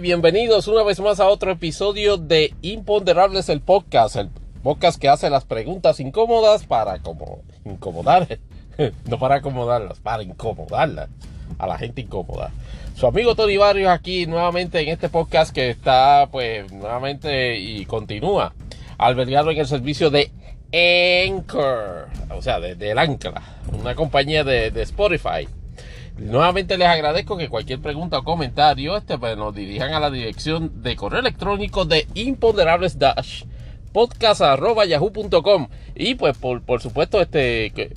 Bienvenidos una vez más a otro episodio de Imponderables el podcast, el podcast que hace las preguntas incómodas para como incomodar, no para acomodarlas, para incomodarlas a la gente incómoda. Su amigo Tony Barrios aquí nuevamente en este podcast que está pues nuevamente y continúa albergado en el servicio de Anchor, o sea, de, del Ancla, una compañía de, de Spotify. Nuevamente les agradezco que cualquier pregunta o comentario este, pues, nos dirijan a la dirección de correo electrónico de imponderables podcast.yahoo.com y pues por, por supuesto este que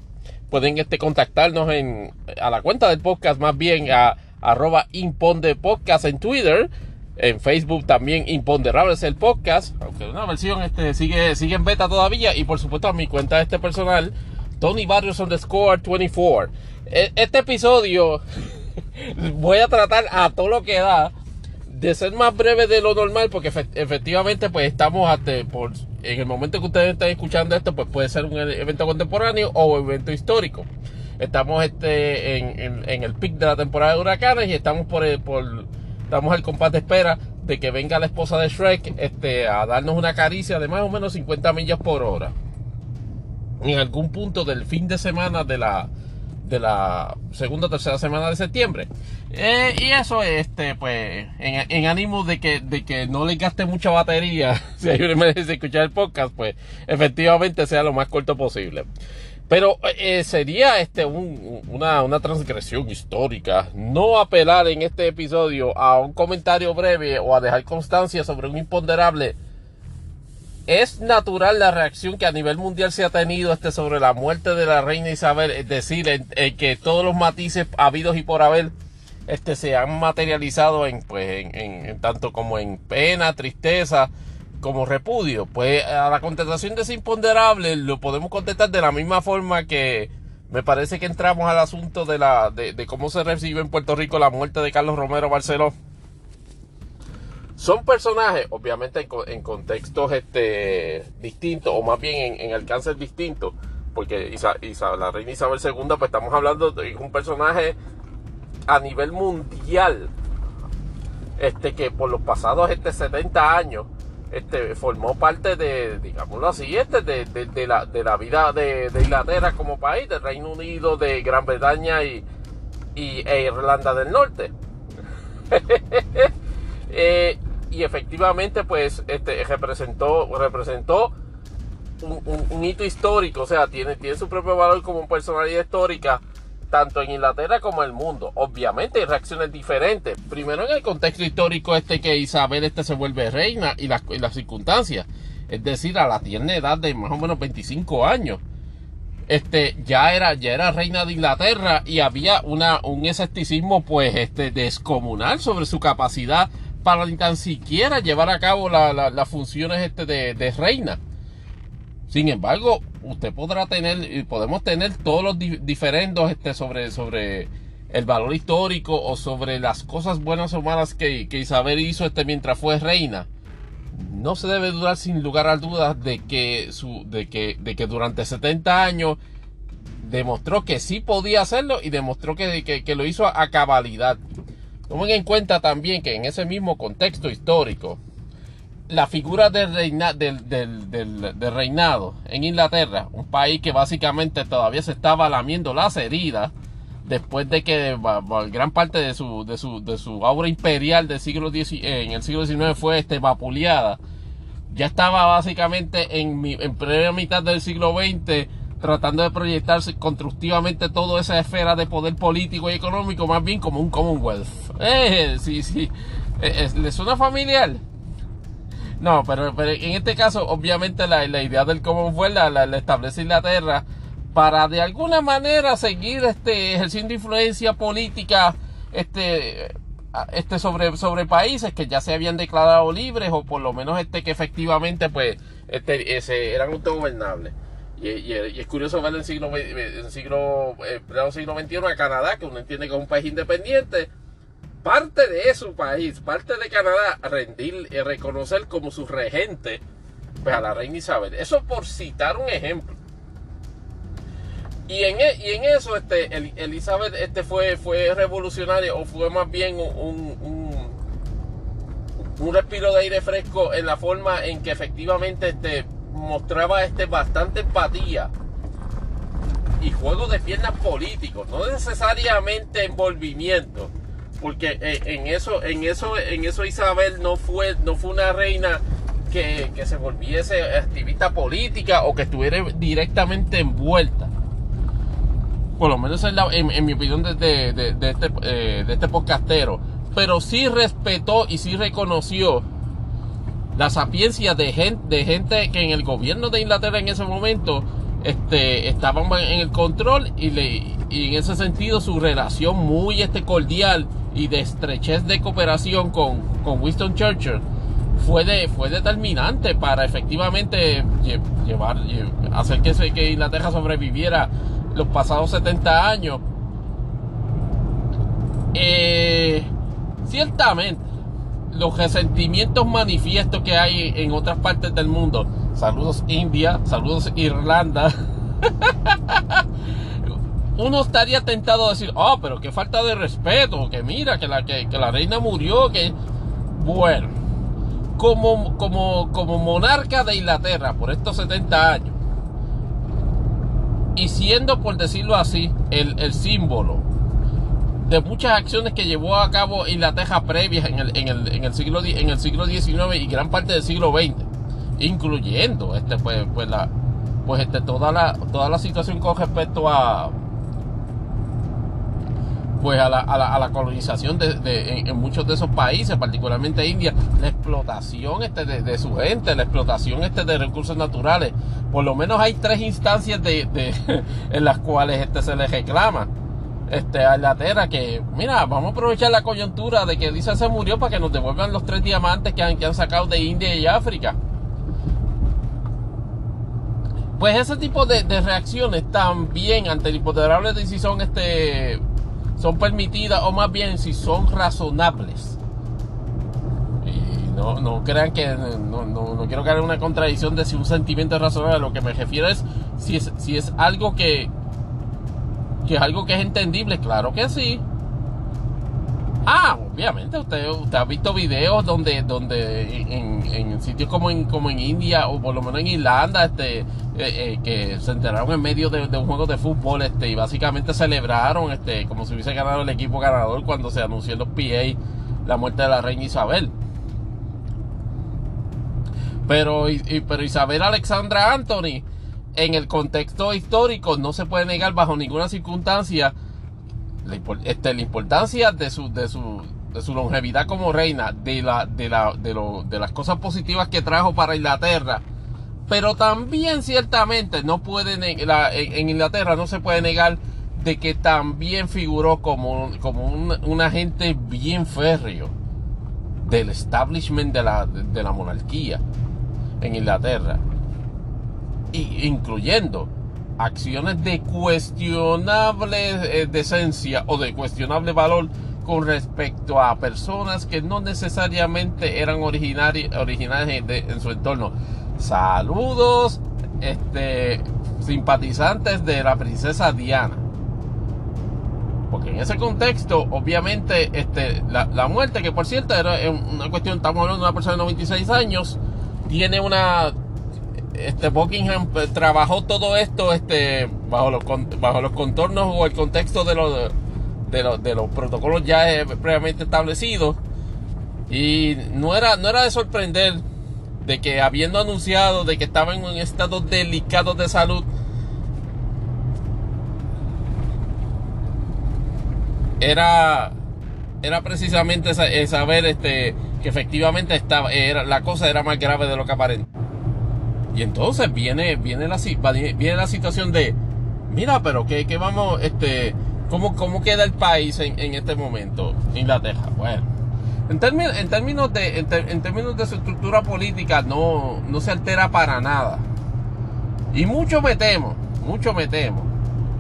pueden este, contactarnos en, a la cuenta del podcast más bien a arroba imponde podcast en Twitter en Facebook también Imponderables el podcast aunque una versión este sigue, sigue en beta todavía. Y por supuesto a mi cuenta este personal Tony Barrios underscore 24 e, este episodio voy a tratar a todo lo que da de ser más breve de lo normal porque efectivamente pues estamos hasta por en el momento que ustedes estén escuchando esto pues puede ser un e, evento contemporáneo o evento histórico. Estamos este en, en, el pic de la temporada de huracanes y estamos por, por estamos al compás de espera de que venga la esposa de Shrek este a darnos una caricia de más o menos 50 millas por hora. En algún punto del fin de semana de la de la segunda o tercera semana de septiembre. Eh, y eso, este, pues, en, ánimo de que, de que no le gaste mucha batería, si hay una emergencia de escuchar el podcast, pues, efectivamente sea lo más corto posible. Pero eh, sería este un, una, una transgresión histórica no apelar en este episodio a un comentario breve o a dejar constancia sobre un imponderable es natural la reacción que a nivel mundial se ha tenido este sobre la muerte de la reina Isabel, es decir, en, que todos los matices habidos y por haber este, se han materializado en, pues, en, tanto como en pena, tristeza, como repudio. Pues a la contestación de ese imponderable lo podemos contestar de la misma forma que me parece que entramos al asunto de, la, de, de cómo se recibe en Puerto Rico la muerte de Carlos Romero Barceló son personajes, obviamente en, contextos este, distintos, o más bien en, alcances distintos, porque la reina Isabel II, pues estamos hablando de un personaje a nivel mundial, este, que por los pasados este, 70 años este, formó parte de, digámoslo así, este, de, la, de la vida de, Inglaterra como país, del Reino Unido, de Gran Bretaña y, y e Irlanda del Norte. eh, y efectivamente pues este, representó, representó un, hito histórico, o sea, tiene, tiene su propio valor como personalidad histórica, tanto en Inglaterra como en el mundo. Obviamente hay reacciones diferentes. Primero en el contexto histórico este que Isabel este se vuelve reina y las, las circunstancias. Es decir, a la tierna edad de más o menos 25 años. Este, ya era, ya era reina de Inglaterra y había una, un escepticismo pues este, descomunal sobre su capacidad para ni tan siquiera llevar a cabo las funciones este de, reina. Sin embargo, usted podrá tener, podemos tener todos los diferendos este, sobre, sobre el valor histórico o sobre las cosas buenas o malas que, Isabel hizo este mientras fue reina. No se debe dudar sin lugar a dudas de que, de que, de que durante 70 años demostró que sí podía hacerlo y demostró que lo hizo a cabalidad. Tomen en cuenta también que en ese mismo contexto histórico, la figura del, del, reinado en Inglaterra, un país que básicamente todavía se estaba lamiendo las heridas, después de que gran parte de su, de su, de su aura imperial del siglo en el siglo XIX fue este, vapuleada, ya estaba básicamente en, en primera mitad del siglo XX tratando de proyectarse constructivamente toda esa esfera de poder político y económico más bien como un Commonwealth. Eh, sí, sí. Eh, ¿Le suena familiar? No, pero, en este caso, obviamente la, idea del Commonwealth la, la, establece Inglaterra para de alguna manera seguir este, ejerciendo influencia política este, este sobre, sobre países que ya se habían declarado libres o por lo menos este que efectivamente pues este, eran autogobernables. Y, es curioso ver en el siglo, en siglo, eh, siglo XXI a Canadá, que uno entiende que es un país independiente, parte de su país, parte de Canadá, rendir y reconocer como su regente pues, a la reina Isabel. Eso por citar un ejemplo. Y en, e, eso, este, Elizabeth este fue, fue revolucionaria, o fue más bien un, un respiro de aire fresco en la forma en que efectivamente este, mostraba este, bastante empatía y juego de piernas políticos, no necesariamente envolvimiento, porque eh, en eso, en eso, en eso Isabel no fue, no fue una reina que, se volviese activista política o que estuviera directamente envuelta. Por lo menos en, mi opinión de, de, este, eh, de este podcastero. Pero sí respetó y sí reconoció la sapiencia de gente, de gente que en el gobierno de Inglaterra en ese momento este, estaban en el control y, le, y en ese sentido su relación muy este, cordial y de estrechez de cooperación con, con Winston Churchill fue, de, fue determinante para efectivamente llevar, hacer que, que Inglaterra sobreviviera los pasados 70 años. Eh, ciertamente, los resentimientos manifiestos que hay en otras partes del mundo. Saludos India, saludos Irlanda. Uno estaría tentado a decir, oh, pero qué falta de respeto, que mira, que la, que, la reina murió, que... Bueno, como, como, como monarca de Inglaterra por estos 70 años, y siendo, por decirlo así, el, el símbolo de muchas acciones que llevó a cabo Inglaterra previas en el, en el, en el, siglo, en el siglo XIX y gran parte del siglo XX, incluyendo este, pues, pues, la, pues este, toda, la, toda la situación con respecto a, pues a la, a la, colonización de, en, muchos de esos países, particularmente India, la explotación este de, su gente, la explotación este de recursos naturales. Por lo menos hay tres instancias de, en las cuales este se le reclama este, a Inglaterra que, mira, vamos a aprovechar la coyuntura de que Lisa se murió para que nos devuelvan los tres diamantes que han, que han sacado de India y África. Pues ese tipo de, reacciones también ante el hipotecarable de si son, este, son permitidas o más bien si son razonables. Y no, no crean que, no, no, no quiero caer en una contradicción de si un sentimiento es razonable. Lo que me refiero es si es, si es algo que, que es algo que es entendible, claro que sí. Ah, obviamente, usted, usted ha visto videos donde, donde en, sitios como en, como en India o por lo menos en Irlanda, este, eh, eh, que se enteraron en medio de, un juego de fútbol, este, y básicamente celebraron, este, como si hubiese ganado el equipo ganador cuando se anunció en los PA la muerte de la reina Isabel. Pero, pero Isabel Alexandra Anthony en el contexto histórico no se puede negar bajo ninguna circunstancia la, este, la importancia de su, de, su, de su longevidad como reina, de, la, de, la, de, lo, de las cosas positivas que trajo para Inglaterra. Pero también ciertamente no puede en, Inglaterra no se puede negar de que también figuró como, como un, un agente bien férreo del establishment de la, de la monarquía en Inglaterra incluyendo acciones de cuestionable eh, decencia o de cuestionable valor con respecto a personas que no necesariamente eran originarias en su entorno. Saludos, este, simpatizantes de la princesa Diana. Porque en ese contexto, obviamente, este, la, la muerte, que por cierto era una cuestión, estamos hablando de una persona de 96 años, tiene una este Buckingham pues, trabajó todo esto este bajo los los contornos o el contexto de los de los, protocolos ya eh, previamente establecidos. Y no era no era de sorprender de que habiendo anunciado de que estaba en un estado delicado de salud era era precisamente saber este que efectivamente estaba era la cosa era más grave de lo que aparenta y entonces viene, viene, la, viene la situación de, mira, pero ¿qué, qué vamos, este, cómo, cómo queda el país en, este momento? Inglaterra. Bueno, en, términos, en, términos de, en, términos de su estructura política no, no se altera para nada. Y mucho me temo, mucho me temo,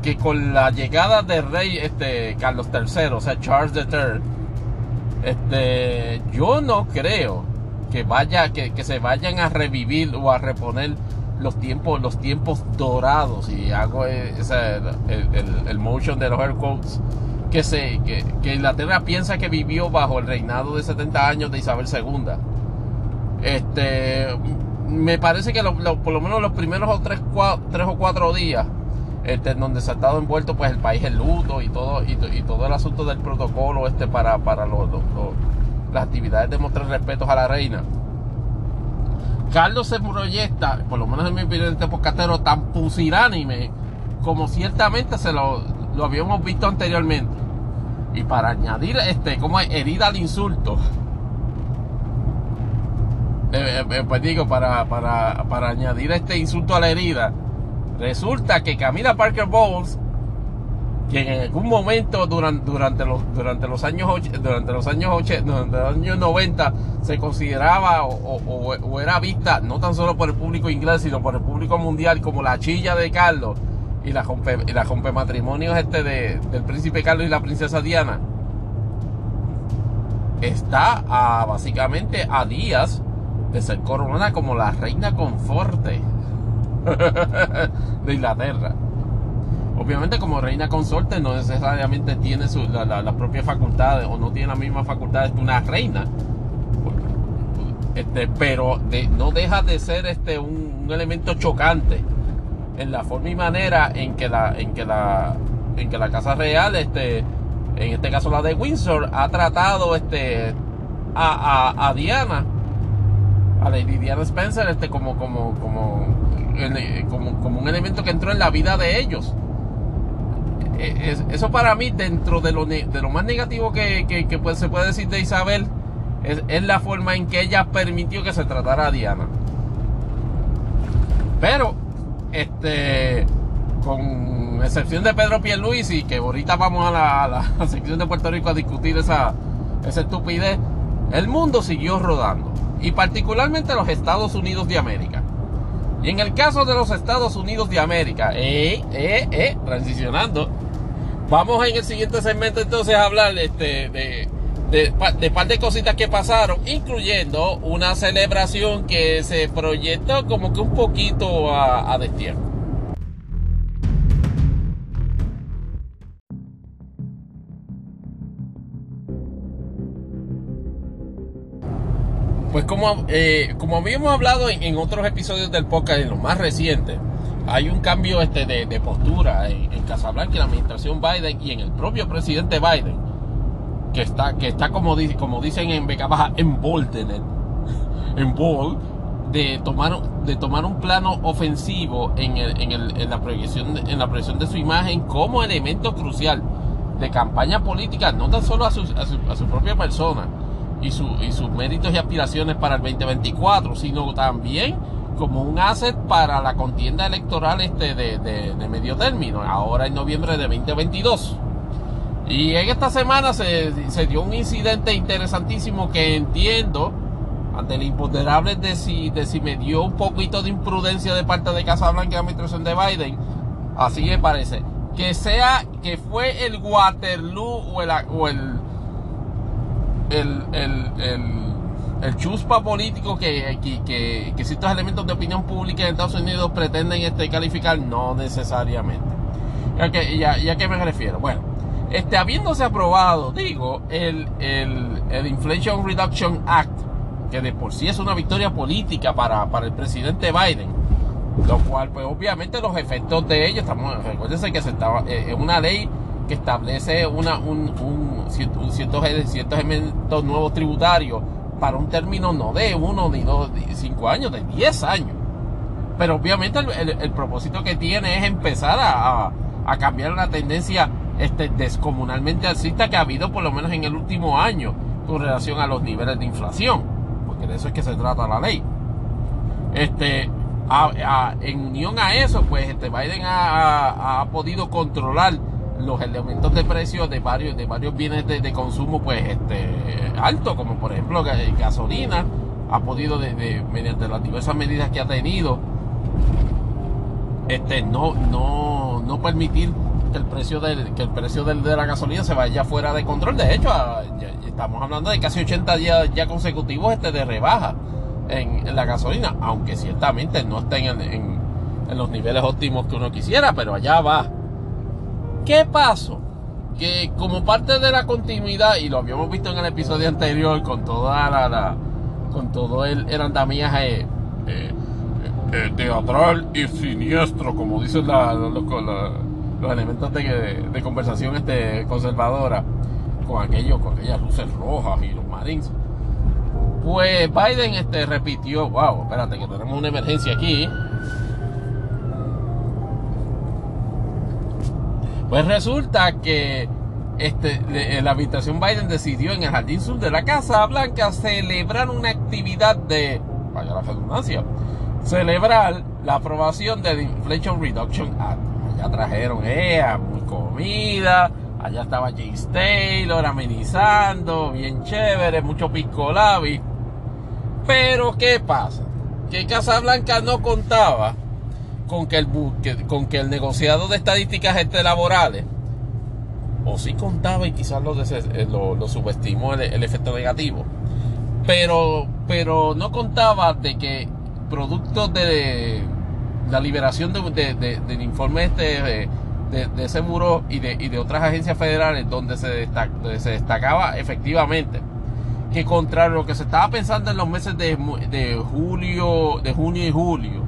que con la llegada del rey este, Carlos III, o sea, Charles III, este, yo no creo que vaya, que, se vayan a revivir o a reponer los tiempos, los tiempos dorados. Y hago ese, el, el, motion de los air quotes que, se, que, Inglaterra piensa que vivió bajo el reinado de 70 años de Isabel II. Este, me parece que por lo menos los primeros o tres, tres o cuatro días este, en donde se ha estado envuelto pues el país en luto y todo y, todo el asunto del protocolo este para, para las actividades de mostrar respeto a la reina. Carlos se proyecta, por lo menos en mi opinión, este podcastero, tan pusilánime como ciertamente se lo, lo habíamos visto anteriormente. Y para añadir, este, como herida al insulto, eh, eh, eh, pues digo, para, para, para añadir este insulto a la herida, resulta que Camila Parker Bowles, que en algún momento durante, durante, los, durante los años durante los años 80, durante los años 90 se consideraba o, era vista no tan solo por el público inglés sino por el público mundial como la chilla de Carlos y la rompe, y la rompe matrimonios este de, del príncipe Carlos y la princesa Diana está a, básicamente a días de ser coronada como la reina conforte de Inglaterra. Obviamente como reina consorte no necesariamente tiene su, la, la, propias facultades o no tiene las mismas facultades que una reina. Este, pero no deja de ser este, un, elemento chocante en la forma y manera en que la, en que la, en que la Casa Real, este, en este caso la de Windsor, ha tratado este, a, a Diana a Lady Diana Spencer este, como, como, como, como, un elemento que entró en la vida de ellos. E, eso para mí, dentro de lo, de lo más negativo que, se puede decir de Isabel, es, la forma en que ella permitió que se tratara a Diana. Pero, este, con excepción de Pedro Pierluisi, que ahorita vamos a la, a la sección de Puerto Rico a discutir esa, esa estupidez, el mundo siguió rodando y particularmente los Estados Unidos de América. Y en el caso de los Estados Unidos de América, eh, eh, eh, transicionando, vamos en el siguiente segmento entonces a hablar este, de, de, de par de cositas que pasaron, incluyendo una celebración que se proyectó como que un poquito a, a. Pues como, eh, como habíamos hablado en, otros episodios del podcast, en los más recientes, hay un cambio este de, postura en, en, Casablanca, en la administración Biden y en el propio presidente Biden, que está, que está como, como dicen en Beca Baja, en en bold, de tomar, de tomar un plano ofensivo en, en, la proyección, en la proyección de su imagen como elemento crucial de campaña política, no tan solo a su, a su propia persona, y, sus méritos y aspiraciones para el 2024, sino también como un asset para la contienda electoral este de, medio término, ahora en noviembre de 2022. Y en esta semana se, dio un incidente interesantísimo que entiendo, ante el imponderable de si, de si me dio un poquito de imprudencia de parte de Casa Blanca y la administración de Biden, así me parece, que sea, que fue el Waterloo o el, o el, el, el, chuspa político que, que, que, ciertos elementos de opinión pública en Estados Unidos pretenden este, calificar, no necesariamente. ¿Ya que, ya, ya que me refiero? Bueno, este, habiéndose aprobado, digo, el, el, el Inflation Reduction Act, que de por sí es una victoria política para, para el presidente Biden, lo cual, pues obviamente los efectos de ello, estamos, recuérdense que se estaba, eh, es una ley que establece una, un, un, ciertos, ciertos elementos nuevos tributarios para un término no de uno ni dos, cinco años, de diez años. Pero obviamente el, propósito que tiene es empezar a, cambiar una tendencia este, descomunalmente alcista que ha habido por lo menos en el último año con relación a los niveles de inflación, porque de eso es que se trata la ley. Este, en unión a eso, pues este Biden ha podido controlar los elementos de precio de varios, de varios bienes de, consumo pues este alto, como por ejemplo gasolina, ha podido de, mediante las diversas medidas que ha tenido, este no, no, no permitir que el precio del, que el precio de la gasolina se vaya fuera de control. De hecho, estamos hablando de casi 80 días ya consecutivos este de rebaja en, la gasolina, aunque ciertamente no estén en, en los niveles óptimos que uno quisiera, pero allá va. ¿Qué pasó? que como parte de la continuidad, y lo habíamos visto en el episodio anterior con toda la, con todo el, el andamiaje eh, eh, eh, teatral y siniestro, como dicen los elementos de, conversación este, conservadora, con aquello, con aquellas luces rojas y los marines. Pues Biden este, repitió, wow, espérate que tenemos una emergencia aquí. Pues resulta que este, la administración Biden decidió en el Jardín Sur de la Casa Blanca celebrar una actividad de, vaya la redundancia, celebrar la aprobación del Inflation Reduction Act. Ya trajeron ella, muy comida, allá estaba James Taylor amenizando, bien chévere, mucho pisco Pero ¿qué pasa? Que Casa Blanca no contaba con que el, con que el negociado de estadísticas este laborales, o sí contaba y quizás lo, eh, lo, subestimó el, efecto negativo, pero, pero no contaba de que producto de la liberación de, del informe este de, ese muro y de, y de otras agencias federales donde se, se destacaba efectivamente que contra lo que se estaba pensando en los meses de, de julio, de junio y julio,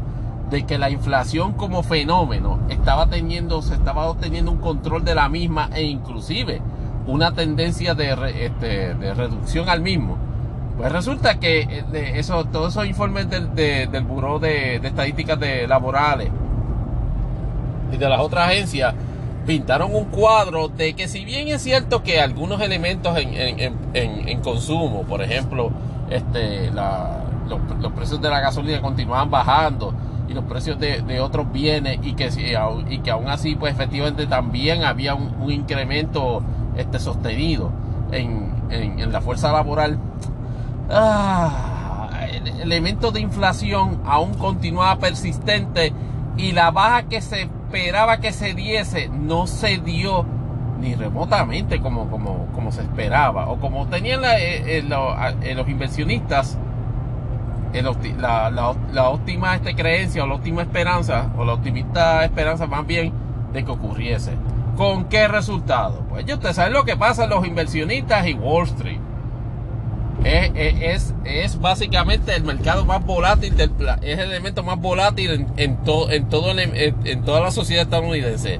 de que la inflación como fenómeno estaba teniendo, se estaba obteniendo un control de la misma e inclusive una tendencia de, este, de reducción al mismo. Pues resulta que eh, eso, todos esos informes del, del Buró de, Estadísticas de Laborales y de las otras agencias pintaron un cuadro de que si bien es cierto que algunos elementos en, en, en, consumo, por ejemplo, este, la, los, precios de la gasolina continuaban bajando, y los precios de, otros bienes y que, y que aún así pues efectivamente también había un, incremento este, sostenido en, en, la fuerza laboral. Ah, el elemento de inflación aún continuaba persistente y la baja que se esperaba que se diese no se dio ni remotamente como, como, como se esperaba o como tenían eh, eh, eh, los inversionistas la, la, óptima este, creencia o la óptima esperanza o la optimista esperanza más bien de que ocurriese. ¿Con qué resultado? Pues ya usted sabe lo que pasa los inversionistas y Wall Street. Es, es, básicamente el mercado más volátil del es el elemento más volátil en, en, en, todo en, toda la sociedad estadounidense.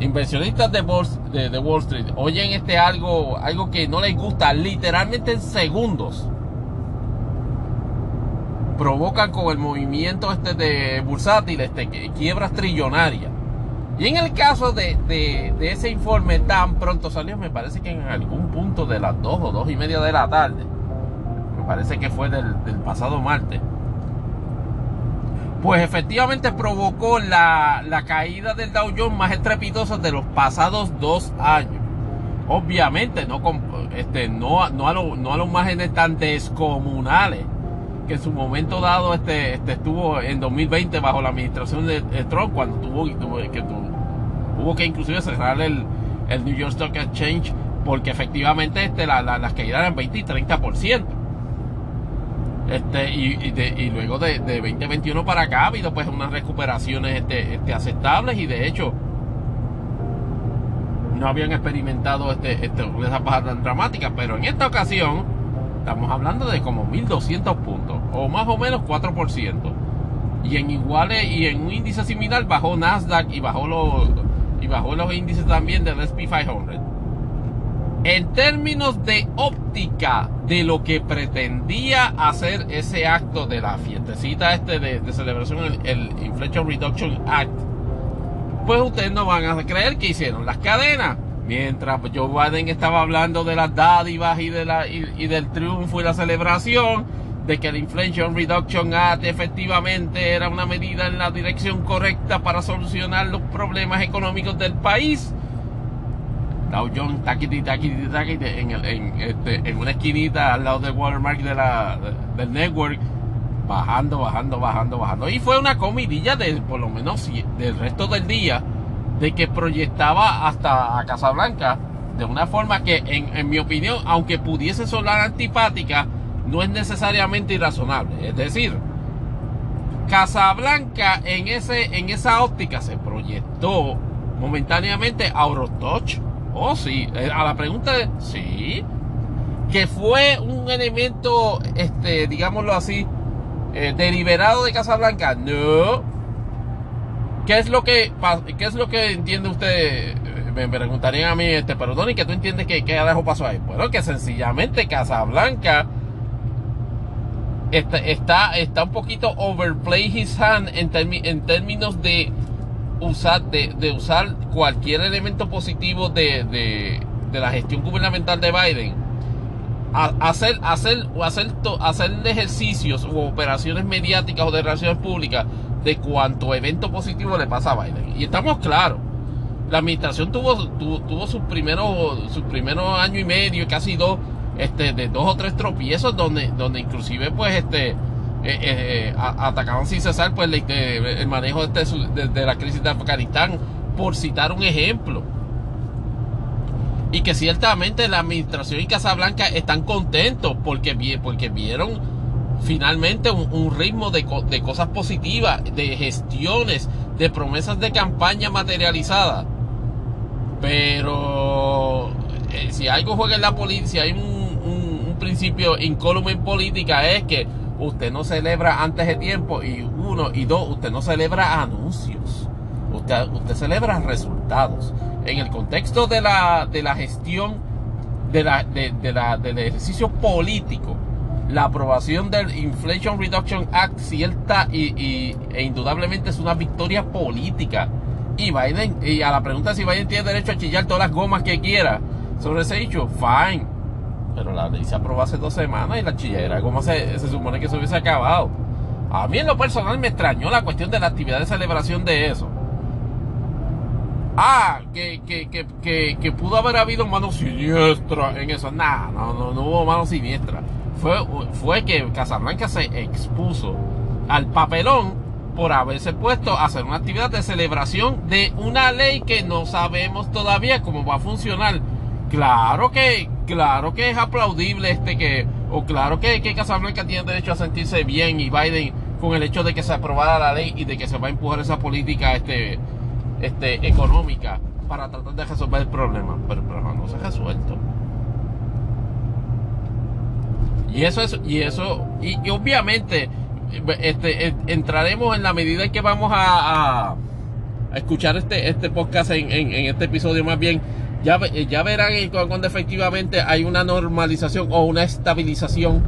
Inversionistas de Wall, de Wall Street oyen este algo, algo que no les gusta literalmente en segundos provocan con el movimiento este de bursátil este, quiebras trillonarias. Y en el caso de, ese informe tan pronto salió, me parece que en algún punto de las 2 o 2 y media de la tarde, me parece que fue del, pasado martes, pues efectivamente provocó la, caída del Dow Jones más estrepitosa de los pasados dos años. Obviamente, no, este, no, no, a, no a los márgenes tan descomunales que en su momento dado este, este estuvo en 2020 bajo la administración de, Trump cuando tuvo, que tuvo, que inclusive cerrar el, el, New York Stock Exchange porque efectivamente este, la, las caídas eran 20 y 30%. Este, y, y, luego de, de, 2021 para acá ha habido pues unas recuperaciones este, este, aceptables y de hecho no habían experimentado este, este, bajas tan dramáticas, pero en esta ocasión Estamos hablando de como 1200 puntos, o más o menos 4%. Y en iguales y en un índice similar bajó Nasdaq y bajó los y bajó los índices también del SP 500. En términos de óptica de lo que pretendía hacer ese acto de la fiestecita este de, celebración, el, el Inflation Reduction Act, pues ustedes no van a creer que hicieron las cadenas Mientras Joe Biden estaba hablando de las dádivas y, de la, y, del triunfo y la celebración, de que el Inflation Reduction Act efectivamente era una medida en la dirección correcta para solucionar los problemas económicos del país. Dow Jones taquiti, taquiti, taquiti, en, en, este, en una esquinita al lado del watermark de la, del network, bajando, bajando, bajando, bajando. Y fue una comidilla de por lo menos del resto del día de que proyectaba hasta a Casablanca de una forma que, en, mi opinión, aunque pudiese sonar antipática, no es necesariamente irrazonable. Es decir, Casablanca en, ese, en esa óptica se proyectó momentáneamente a Eurotouch, Oh, sí. Eh, a la pregunta de sí. Que fue un elemento, este, digámoslo así, eh, deliberado de Casablanca. No. ¿Qué es lo que, qué es lo que entiende usted? Me preguntarían a mí, este, perdón, ¿y que tú entiendes que qué pasó ahí? Bueno, que sencillamente Casablanca está, está, está un poquito overplay his hand en, en términos de usar, de, usar cualquier elemento positivo de, de, la gestión gubernamental de Biden, hacer, hacer, hacer, hacer ejercicios u operaciones mediáticas o de relaciones públicas de cuánto evento positivo le pasa a Biden. Y estamos claros. La administración tuvo, tuvo, sus primeros, sus primeros año y medio, casi dos, este, de dos o tres tropiezos donde, donde inclusive pues este eh, eh, atacaban sin cesar pues, el manejo de, este, de, la crisis de Afganistán, por citar un ejemplo. Y que ciertamente la administración y Casablanca están contentos porque vieron finalmente un, ritmo de, de, cosas positivas, de gestiones, de promesas de campaña materializadas. Pero eh, si algo juega en la política, si hay un, principio incólume en política es que usted no celebra antes de tiempo y uno y dos, usted no celebra anuncios. Usted, usted celebra resultados. En el contexto de la, de la gestión de la, de, la, del ejercicio político, la aprobación del Inflation Reduction Act cierta y, e indudablemente es una victoria política. Y Biden, y a la pregunta si Biden tiene derecho a chillar todas las gomas que quiera sobre ese hecho, fine. Pero la ley se aprobó hace dos semanas y la chillera, ¿cómo se, se supone que se hubiese acabado? A mí en lo personal me extrañó la cuestión de la actividad de celebración de eso. Ah, que, que, que, que, pudo haber habido mano siniestra en eso. Nah, no, no, no hubo mano siniestra. Fue, que Casablanca se expuso al papelón por haberse puesto a hacer una actividad de celebración de una ley que no sabemos todavía cómo va a funcionar. Claro que, claro que es aplaudible este que, o claro que, que Casablanca tiene derecho a sentirse bien y Biden con el hecho de que se aprobara la ley y de que se va a empujar esa política este, este, económica para tratar de resolver el problema. Pero, no se ha resuelto. Y eso es, y eso, y, obviamente, este, entraremos en la medida en que vamos a, a, escuchar este, este podcast en, en, en este episodio más bien ya, ya verán cuando efectivamente hay una normalización o una estabilización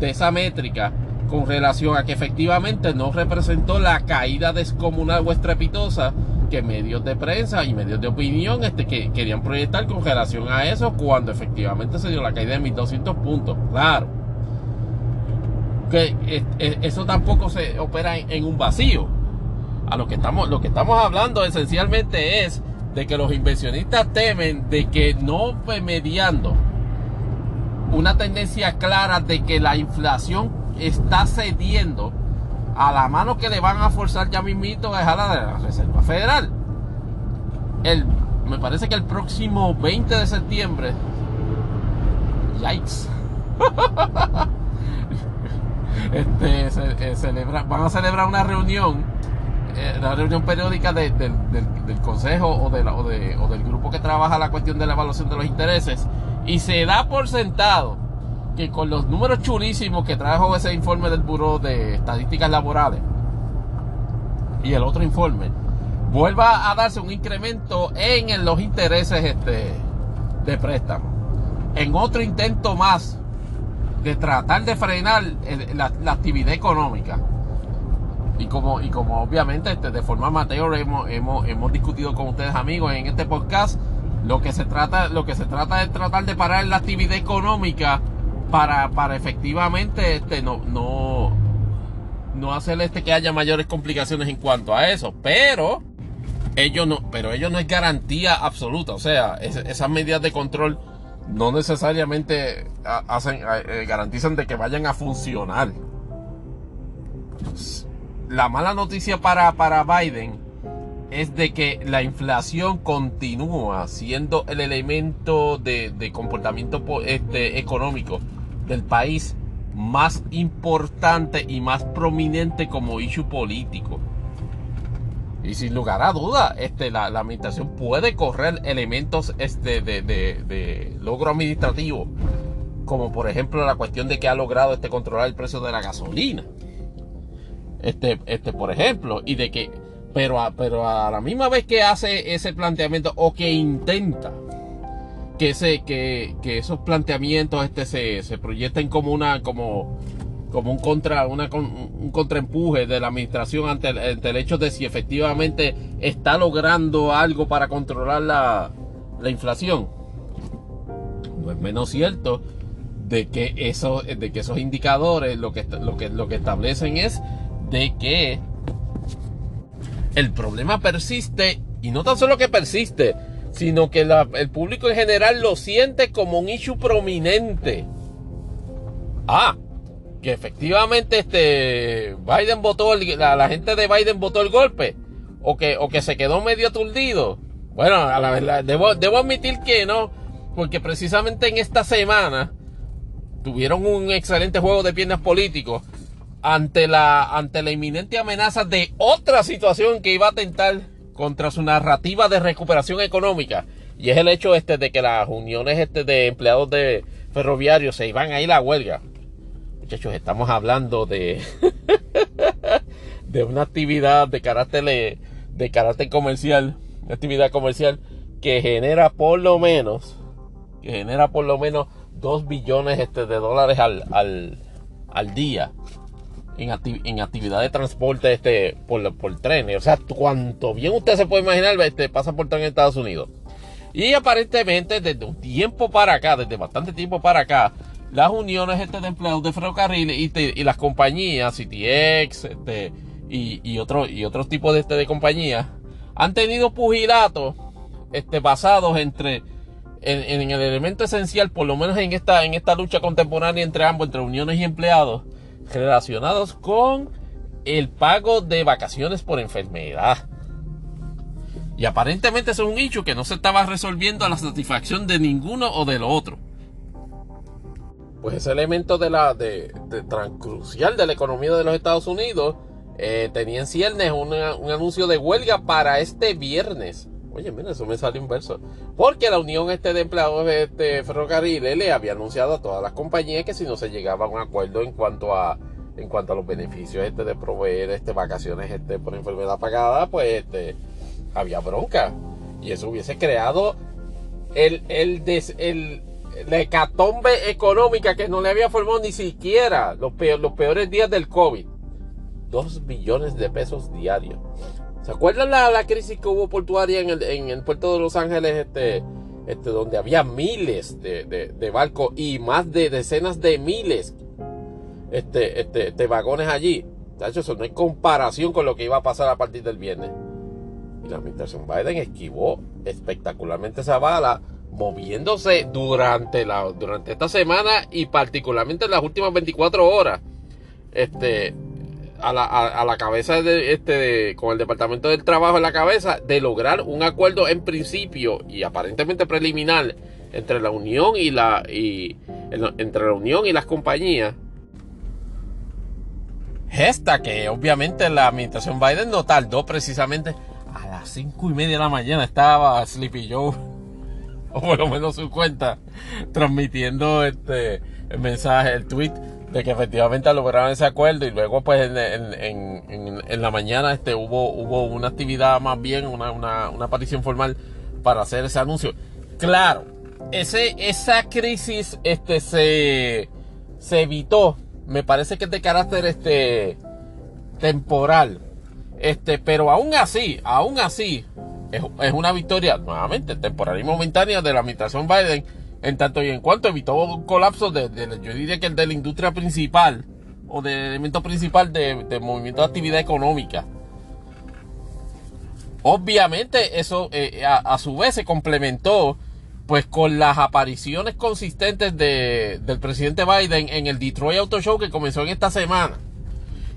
de esa métrica con relación a que efectivamente no representó la caída descomunal o estrepitosa que medios de prensa y medios de opinión este, que querían proyectar con relación a eso cuando efectivamente se dio la caída de 1200 puntos. Claro. Que eso tampoco se opera en, un vacío. A lo que estamos, lo que estamos hablando esencialmente es de que los inversionistas temen de que no mediando una tendencia clara de que la inflación está cediendo a la mano que le van a forzar ya mismito a la de la Reserva Federal. El, me parece que el próximo 20 de septiembre, yikes, este, eh, van a celebrar una reunión eh, la reunión periódica del consejo o, del grupo que trabaja la cuestión de la evaluación de los intereses y se da por sentado que con los números chulísimos que trajo ese informe del Buró de Estadísticas Laborales y el otro informe, vuelva a darse un incremento en los intereses este, de préstamo. En otro intento más de tratar de frenar la actividad económica y como, y como obviamente este, de forma amateur hemos, hemos, hemos discutido con ustedes amigos en este podcast, lo que se trata, lo que se trata es tratar de parar la actividad económica para, para efectivamente este, no, no, no hacer este que haya mayores complicaciones en cuanto a eso. Pero ellos no, pero ellos no es garantía absoluta. O sea, esas medidas de control no necesariamente hacen, eh, garantizan de que vayan a funcionar la mala noticia para, para Biden es de que la inflación continúa siendo el elemento de, comportamiento este, económico del país más importante y más prominente como issue político. Y sin lugar a duda, este, la, administración puede correr elementos este, de, de, logro administrativo, como por ejemplo la cuestión de que ha logrado este, controlar el precio de la gasolina. Este, este, por ejemplo, y de que, pero a, pero a la misma vez que hace ese planteamiento o que intenta que, ese, que, que esos planteamientos este, se, se proyecten como una, como, como un contra una, un contraempuje de la administración ante el, hecho de si efectivamente está logrando algo para controlar la, la inflación. No es menos cierto de que, eso, de que esos indicadores lo que, lo, que, lo que establecen es de que el problema persiste y no tan solo que persiste, sino que el público en general lo siente como un issue prominente. Ah, que efectivamente este Biden votó, la, gente de Biden votó el golpe, o que, o que se quedó medio aturdido. Bueno, a la verdad, debo, debo admitir que no, porque precisamente en esta semana tuvieron un excelente juego de piernas políticos ante la, ante la inminente amenaza de otra situación que iba a atentar contra su narrativa de recuperación económica. Y es el hecho este de que las uniones este de empleados de ferroviarios se iban a ir a huelga. Estamos hablando de, de una actividad de carácter, de carácter comercial, actividad comercial que genera por lo menos, que genera por lo menos 2 billones este, de dólares al, al, día en, en, actividad de transporte este, por, por trenes. O sea, cuanto bien usted se puede imaginar, este, pasa por tren en Estados Unidos. Y aparentemente desde un tiempo para acá, desde bastante tiempo para acá, las uniones este, de empleados de ferrocarril y, las compañías, CTX este, y, y, otro, y otros tipos de, este, de compañías, han tenido pugilatos este, basados entre en, el elemento esencial, por lo menos en esta, en esta lucha contemporánea entre ambos, entre uniones y empleados, relacionados con el pago de vacaciones por enfermedad. Y aparentemente es un hecho que no se estaba resolviendo a la satisfacción de ninguno o del otro pues ese elemento de la de, crucial de la economía de los Estados Unidos eh, tenía en ciernes un anuncio de huelga para este viernes. Oye, mira, eso me sale inverso. Porque la Unión este de Empleados de este Ferrocarriles le había anunciado a todas las compañías que si no se llegaba a un acuerdo en cuanto a en cuanto a los beneficios este de proveer este vacaciones este por enfermedad pagada, pues este había bronca. Y eso hubiese creado el, el, des, el la hecatombe económica que no le había formado ni siquiera los, peores días del COVID. Dos billones de pesos diarios. ¿Se acuerdan la, la crisis que hubo portuaria en el, en el puerto de Los Ángeles, este, este, donde había miles de, barcos y más de decenas de miles este, de vagones allí? eso no hay comparación con lo que iba a pasar a partir del viernes. Y la administración Biden esquivó espectacularmente esa bala moviéndose durante, la, durante esta semana y particularmente en las últimas 24 horas. Este, a la, a, la cabeza de este con el departamento del trabajo en la cabeza de lograr un acuerdo en principio y aparentemente preliminar entre la unión y la y entre la unión y las compañías esta que obviamente la administración Biden no tardó precisamente a las 5 y media de la mañana estaba Sleepy Joe o por lo menos su cuenta, transmitiendo este el mensaje, el tweet de que efectivamente lograron ese acuerdo y luego pues en, la mañana este hubo, hubo una actividad más bien, una, una, aparición formal para hacer ese anuncio. Claro, ese, esa crisis este, se, se evitó, me parece que es de carácter este, temporal, este, pero aún así, aún así, es, una victoria, nuevamente, temporal y momentánea de la administración Biden, en tanto y en cuanto evitó un colapso de, yo diría que el de la industria principal, o del elemento principal de, movimiento de actividad económica. Obviamente eso eh, a, su vez se complementó pues con las apariciones consistentes de, del presidente Biden en el Detroit Auto Show que comenzó en esta semana.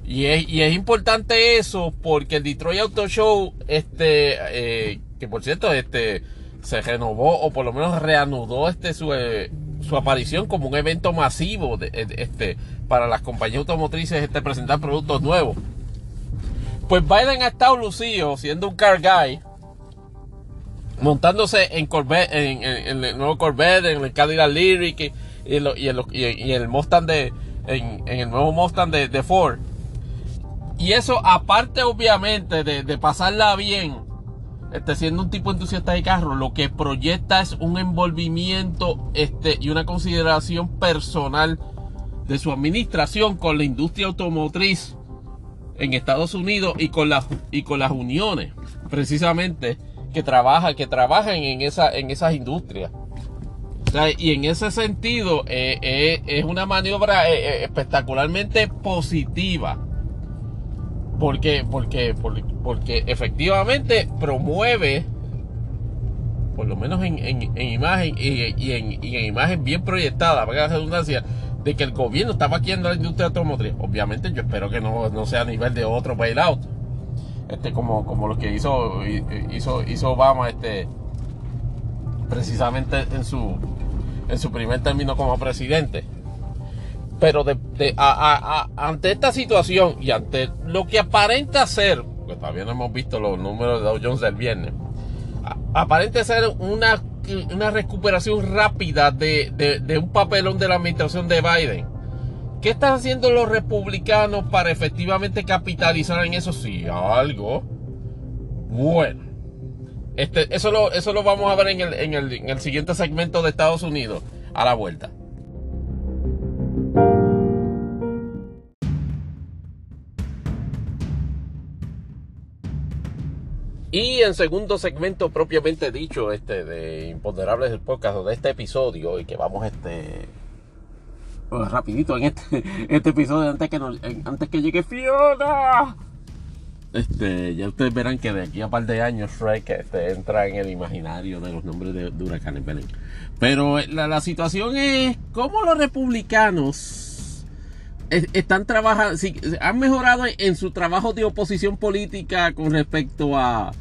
Y es, importante eso porque el Detroit Auto Show, este, eh, que por cierto, este, se renovó o por lo menos reanudó este su, eh, su aparición como un evento masivo de, este, para las compañías automotrices este, presentar productos nuevos. Pues Biden ha estado lucido siendo un car guy, montándose en Corvette, en, el nuevo Corvette, en el Cadillac Lyric y, y, el Mustang de, en, el nuevo Mustang de, Ford. Y eso, aparte obviamente de, pasarla bien, este, siendo un tipo entusiasta de carro, lo que proyecta es un envolvimiento este, y una consideración personal de su administración con la industria automotriz en Estados Unidos y con las, y con las uniones, precisamente, que, trabaja, que trabajan en, esa, en esas industrias. y en ese sentido eh, eh, es una maniobra eh, espectacularmente positiva porque, porque, porque, efectivamente promueve, por lo menos en, imagen y, en, imagen bien proyectada, para la redundancia, de que el gobierno está vaqueando la industria automotriz. Obviamente yo espero que no, sea a nivel de otro bailout. Este, como, como lo que hizo, hizo, hizo Obama este, precisamente en su, en su primer término como presidente. Pero ante esta situación y ante lo que aparenta ser, porque todavía no hemos visto los números de Dow Jones del viernes, aparenta ser una, una recuperación rápida de, de, un papelón de la administración de Biden. ¿Qué están haciendo los republicanos para efectivamente capitalizar en eso? Sí, algo. Bueno. Este, eso, lo, eso lo vamos a ver en el, en, el, en el siguiente segmento de Estados Unidos. A la vuelta. Y en segundo segmento propiamente dicho, este de Imponderables del podcast, de este episodio, y que vamos este rapidito en este, este episodio antes que antes que llegue Fiona. Este, ya ustedes verán que de aquí a un par de años Shrek este, entra en el imaginario de los nombres de, huracanes Pero la, la, situación es cómo los republicanos están trabajando, han mejorado en su trabajo de oposición política con respecto a,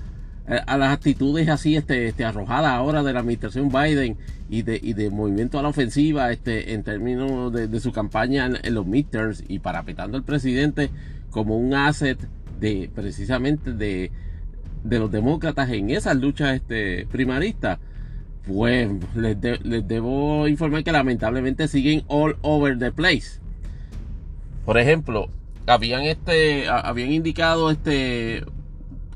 a las actitudes así este, este, arrojadas ahora de la administración Biden y de, y de movimiento a la ofensiva este, en términos de, su campaña en, los midterms y parapetando al presidente como un asset de precisamente de, de los demócratas en esas luchas este, primaristas, pues les, les debo informar que lamentablemente siguen all over the place. Por ejemplo, habían este habían indicado este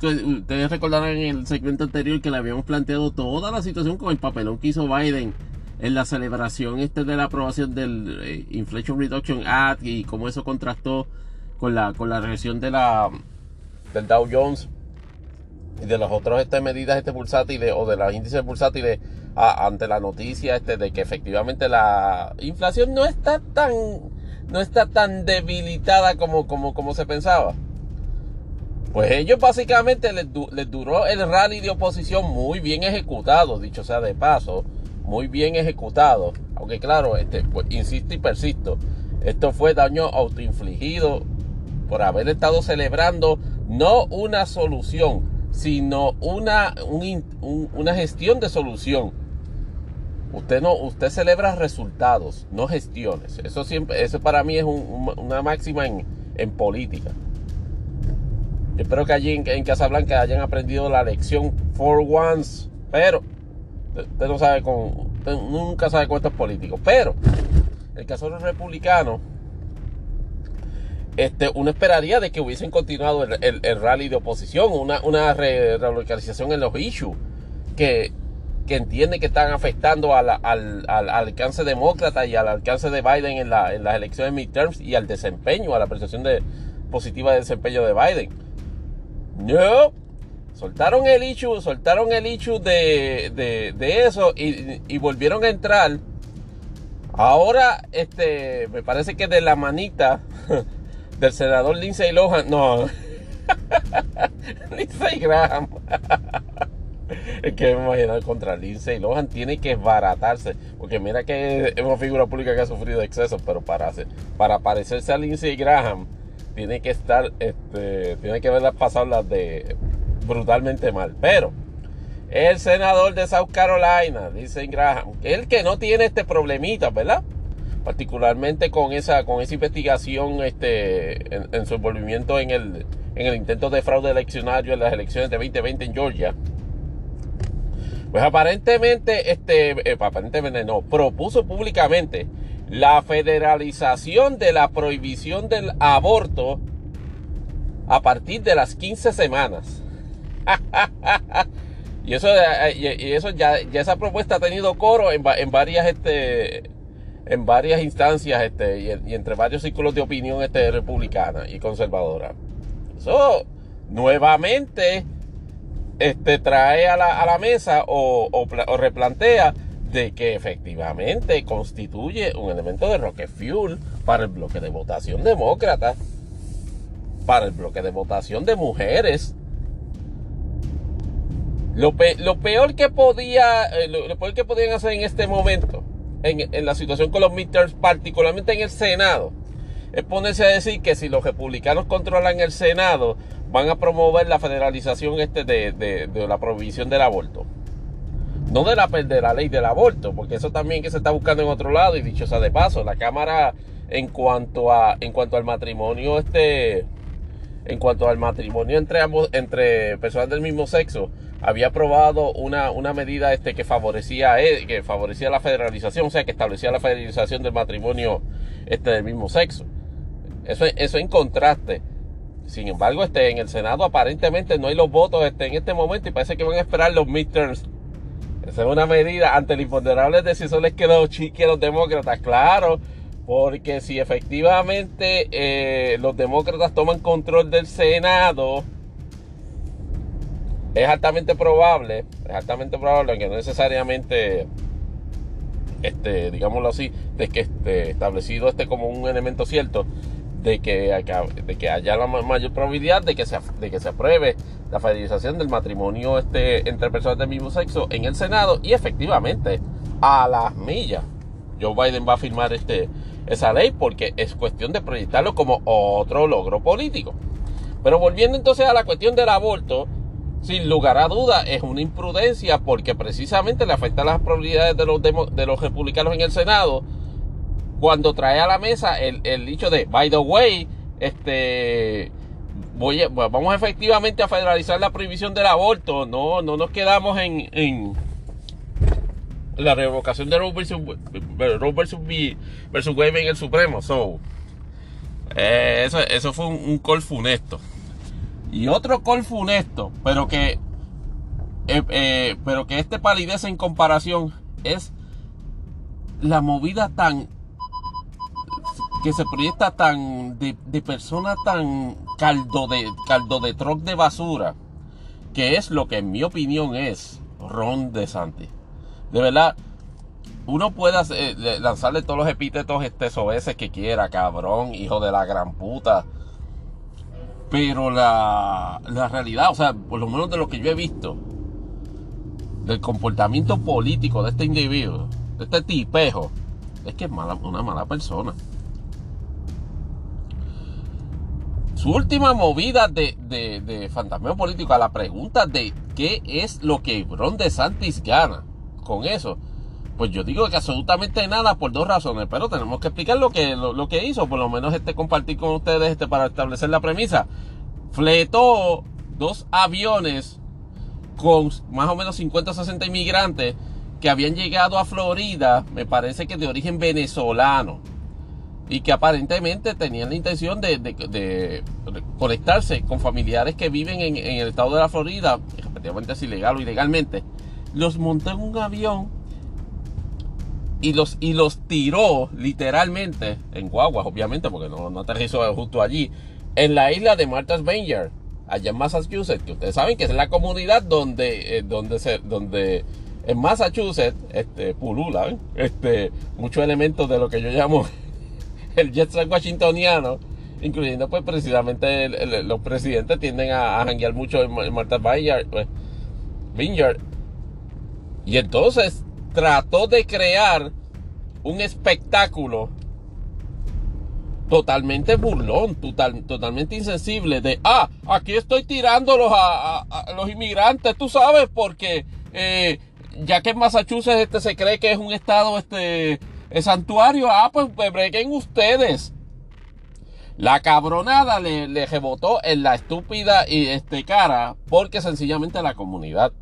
ustedes recordarán en el segmento anterior que le habíamos planteado toda la situación con el papelón que hizo Biden en la celebración este de la aprobación del eh, Inflation Reduction Act y cómo eso contrastó con la con la reacción de la del Dow Jones y de las otras este, medidas este bursátiles o de los índices bursátiles ante la noticia este de que efectivamente la inflación no está tan no está tan debilitada como como como se pensaba. Pues ellos básicamente les, duró el rally de oposición muy bien ejecutado, dicho sea de paso, muy bien ejecutado. Aunque claro, este, pues, insisto y persisto, esto fue daño autoinfligido por haber estado celebrando no una solución, sino una, una gestión de solución. Usted no, usted celebra resultados, no gestiones. Eso siempre, eso para mí es una máxima en, en política. Espero que allí en, Casablanca hayan aprendido la lección for once. Pero, usted no sabe con. nunca sabe cuántos políticos. Pero, el caso de los republicanos, este, uno esperaría de que hubiesen continuado el, rally de oposición, una, una relocalización en los issues que, que entiende que están afectando al, alcance demócrata y al alcance de Biden en, la, en las elecciones midterms y al desempeño, a la apreciación de, positiva de desempeño de Biden. No. Soltaron el issue, soltaron el issue de, de, eso y, volvieron a entrar. Ahora, este, me parece que de la manita del senador Lindsey Lohan, no, Lindsey Graham. es que me imagino contra Lindsey Lohan tiene que baratarse. Porque mira que es una figura pública que ha sufrido excesos, pero para, para parecerse a Lindsey Graham tiene que estar, este, tiene que haberlas pasado las de brutalmente mal. Pero el senador de South Carolina, dice Graham, el que no tiene este problemita, ¿verdad? Particularmente con esa, con esa investigación este, en, su envolvimiento en el, en el intento de fraude eleccionario en las elecciones de 2020 en Georgia. Pues aparentemente, este, eh, aparentemente no, propuso públicamente la federalización de la prohibición del aborto a partir de las 15 semanas. y eso, eh, y eso ya, ya, esa propuesta ha tenido coro en, en varias, este, en varias instancias este, y, entre varios círculos de opinión este, republicana y conservadora. Eso nuevamente este, trae a la, a la mesa o, replantea de que efectivamente constituye un elemento de rocket fuel para el bloque de votación demócrata, para el bloque de votación de mujeres. Lo, peor que podía, eh, lo, peor que podían hacer en este momento, en, en la situación con los midterms, particularmente en el Senado, es ponerse a decir que si los republicanos controlan el Senado, van a promover la federalización este de, la prohibición del aborto. No de la, de la ley del aborto, porque eso también que se está buscando en otro lado, y dicho sea de paso, la Cámara en cuanto a en cuanto al matrimonio este en cuanto al matrimonio entre ambos entre personas del mismo sexo había aprobado una, una medida este que favorecía que favorecía la federalización o sea que establecía la federalización del matrimonio este del mismo sexo eso, eso en contraste sin embargo, este, en el Senado aparentemente no hay los votos este, en este momento y parece que van a esperar los midterms. Esa es una medida ante el imponderable de si eso les quedó chique a los demócratas. Claro, porque si efectivamente eh, los demócratas toman control del Senado, es altamente probable, es altamente probable, aunque no necesariamente, este, digámoslo así, de que esté establecido este como un elemento cierto, de que, de que haya la mayor probabilidad de que, se, de que se apruebe la federalización del matrimonio este, entre personas del mismo sexo en el Senado y efectivamente a las millas Joe Biden va a firmar este, esa ley porque es cuestión de proyectarlo como otro logro político. Pero volviendo entonces a la cuestión del aborto, sin lugar a duda es una imprudencia porque precisamente le afecta las probabilidades de los, de los republicanos en el Senado cuando trae a la mesa el, el dicho de, by the way, este, voy vamos efectivamente a federalizar la prohibición del aborto, no, no nos quedamos en, en la revocación de Roe versus, Roe versus, Wade en el Supremo. So, eh, eso, eso fue un, un col funesto. Y otro col funesto, pero que, eh, eh, pero que este palidez en comparación es la movida tan que se proyecta tan de, persona tan caldo de caldo de troc de basura que es lo que en mi opinión es Ron DeSantis de verdad uno puede lanzarle todos los epítetos este veces que quiera cabrón hijo de la gran puta. Pero la, la realidad o sea por lo menos de lo que yo he visto del comportamiento político de este individuo de este tipejo es que es mala, una mala persona su última movida de, de, fantasmeo político a la pregunta de qué es lo que Ron DeSantis gana con eso. Pues yo digo que absolutamente nada por dos razones, pero tenemos que explicar lo que, lo, que hizo, por lo menos este compartir con ustedes este para establecer la premisa. Fletó dos aviones con más o menos 50 o 60 inmigrantes que habían llegado a Florida, me parece que de origen venezolano y que aparentemente tenían la intención de, conectarse con familiares que viven en, el estado de la Florida, respectivamente es ilegal o ilegalmente, los montó en un avión y los, y los tiró literalmente en guaguas, obviamente, porque no, no aterrizó justo allí, en la isla de Martha's Vineyard, allá en Massachusetts, que ustedes saben que es la comunidad donde, eh, donde, se, donde en Massachusetts este, pulula este, muchos elementos de lo que yo llamo el jet washingtoniano, incluyendo pues precisamente los presidentes tienden a, a mucho en, Martha pues, Vineyard, Y entonces trató de crear un espectáculo totalmente burlón, total, totalmente insensible de, ah, aquí estoy tirándolos a, a, los inmigrantes, tú sabes, porque eh, ya que en Massachusetts este se cree que es un estado este el santuario, ah, pues, pues breguen ustedes. La cabronada le, le rebotó en la estúpida y este cara porque sencillamente la comunidad,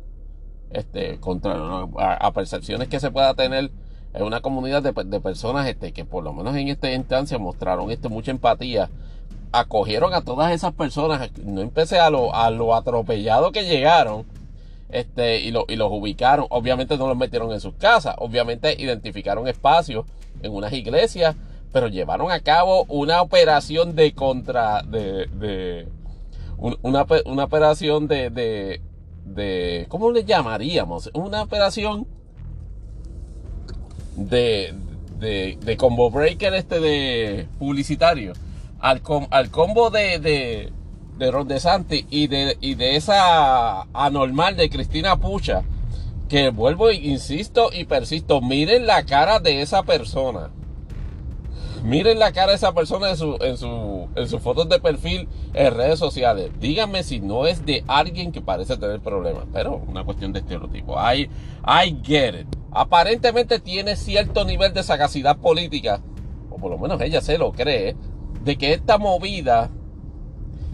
este, contra a, percepciones que se pueda tener en una comunidad de, personas este, que por lo menos en esta instancia mostraron este, mucha empatía, acogieron a todas esas personas, no empecé a lo, a lo atropellado que llegaron, este, y, lo, y los ubicaron. Obviamente no los metieron en sus casas, obviamente identificaron espacios en unas iglesias pero llevaron a cabo una operación de contra, de, de una, una, operación de, de, de, ¿cómo le llamaríamos? Una operación de, de, de combo breaker este de publicitario al, al combo de, de, de Ron DeSantis y de, y de esa anormal de Cristina Pucha que vuelvo, insisto y persisto, miren la cara de esa persona Miren la cara de esa persona en, su, en, su, en sus fotos de perfil en redes sociales. Díganme si no es de alguien que parece tener problemas. Pero una cuestión de estereotipo. I, I get it. Aparentemente tiene cierto nivel de sagacidad política. O por lo menos ella se lo cree. De que esta movida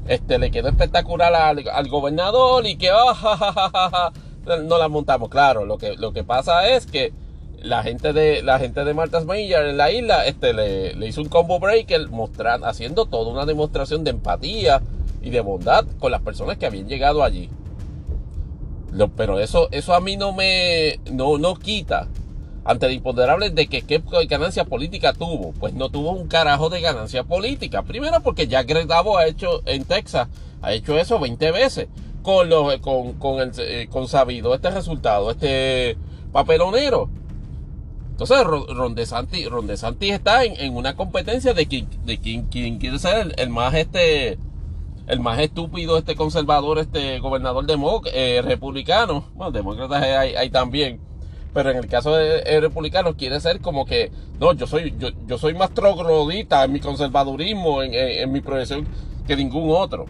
este, le quedó espectacular al, gobernador y que oh, no la montamos. Claro, lo que, lo que pasa es que la gente de la gente de Martha's Vineyard en la isla este, le, hizo un combo breaker mostrando, haciendo toda una demostración de empatía y de bondad con las personas que habían llegado allí. pero eso, eso a mí no me no, no quita ante el imponderable de que qué ganancia política tuvo. Pues no tuvo un carajo de ganancia política. Primero porque ya Greg Davo ha hecho en Texas, ha hecho eso 20 veces. Con, los, con, con, el, eh, con sabido este resultado, este papelonero. Entonces Ron DeSantis, está en, una competencia de quien, de quien, quiere ser el, más este el más estúpido este conservador este gobernador de eh, republicano bueno demócratas hay, también pero en el caso de, republicano republicanos quiere ser como que no yo soy yo, yo soy más troglodita en mi conservadurismo en, en mi proyección que ningún otro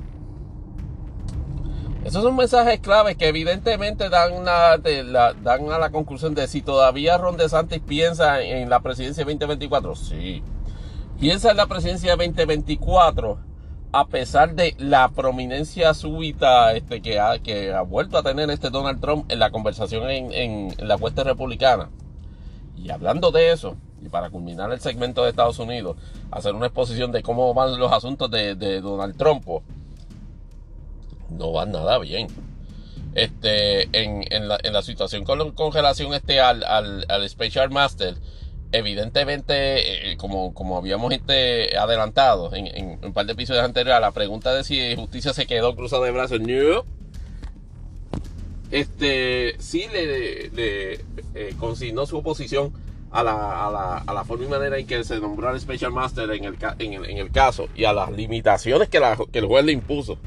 esos son mensajes claves que evidentemente dan, dan a la conclusión de si todavía Ron DeSantis piensa en la presidencia 2024. Sí. Piensa en la presidencia 2024 a pesar de la prominencia súbita este, que, ha, vuelto a tener este Donald Trump en la conversación en, la cuesta republicana. Y hablando de eso, y para culminar el segmento de Estados Unidos, hacer una exposición de cómo van los asuntos de, Donald Trump no va nada bien. Este, en, la, situación con congelación este al, al, al Special Master, evidentemente, eh, como, como habíamos este, adelantado en, un par de episodios anteriores, a la pregunta de si justicia se quedó cruzada de brazos, no. Este, sí le, eh, consignó su oposición a la, a, la, a la, forma y manera en que se nombró al Special Master en el, en el, en el caso y a las limitaciones que, la, que el juez le impuso.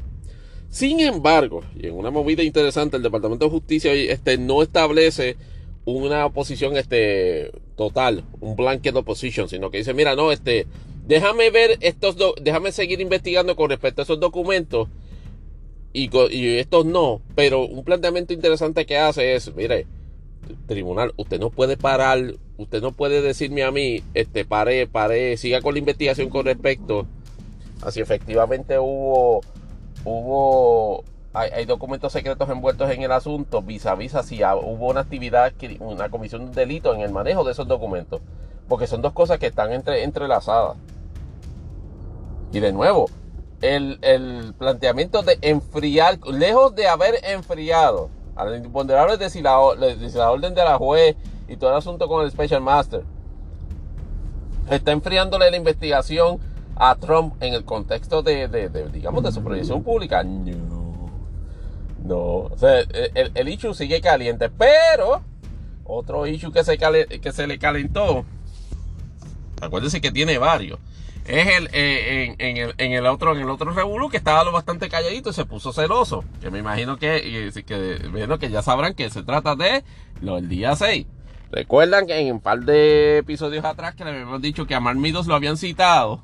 Sin embargo, y en una movida interesante, el Departamento de Justicia este, no establece una oposición este, total, un blanket opposition, sino que dice, mira, no, este, déjame ver estos, déjame seguir investigando con respecto a esos documentos y, y estos no, pero un planteamiento interesante que hace es, mire, tribunal, usted no puede parar, usted no puede decirme a mí, este, pare, pare, siga con la investigación con respecto a si efectivamente hubo hubo hay, documentos secretos envueltos en el asunto, vis a si hubo una actividad, una comisión de delito en el manejo de esos documentos. Porque son dos cosas que están entre, entrelazadas. Y de nuevo, el, el, planteamiento de enfriar, lejos de haber enfriado al imponderable de si, la, de la orden de la juez y todo el asunto con el Special Master, está enfriándole la investigación a Trump en el contexto de, digamos, de su proyección pública. No. No. O sea, el, el issue sigue caliente. Pero, otro issue que se, que se le calentó, acuérdense que tiene varios. Es el, eh, en, el, otro, en el otro Revolu que estaba lo bastante calladito y se puso celoso. Que me imagino que, que, bueno, que ya sabrán que se trata de lo del día 6. Recuerdan que en un par de episodios atrás que le habíamos dicho que a Marmidos lo habían citado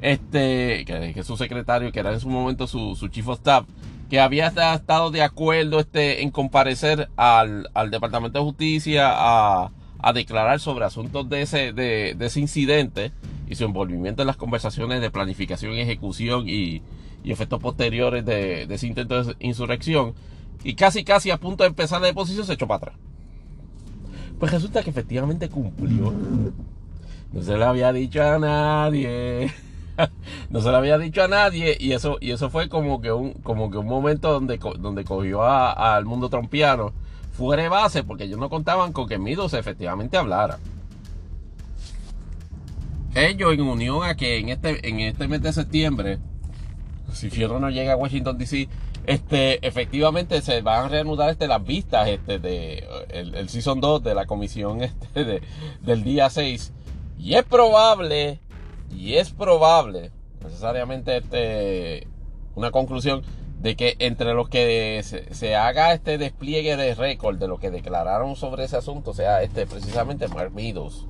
este, que, que, su secretario, que era en su momento su, su chief of staff, que había estado de acuerdo este, en comparecer al, al Departamento de Justicia a, a, declarar sobre asuntos de ese, de, de ese incidente y su envolvimiento en las conversaciones de planificación y ejecución y, efectos posteriores de, ese intento de insurrección. Y casi, casi a punto de empezar la deposición se echó para atrás. Pues resulta que efectivamente cumplió. No se le había dicho a nadie. no se le había dicho a nadie. Y eso, y eso fue como que un, como que un momento donde, donde cogió al mundo trompiano fuera de base porque ellos no contaban con que Midos efectivamente hablara ellos en unión a que en este, en este mes de septiembre, si Fierro no llega a Washington DC, este, efectivamente se van a reanudar este, las vistas este, de el, Season 2 de la comisión este, del día 6. Y es probable, y es probable, necesariamente este, una conclusión de que entre los que se, haga este despliegue de récord de lo que declararon sobre ese asunto, sea este precisamente Mark Meadows.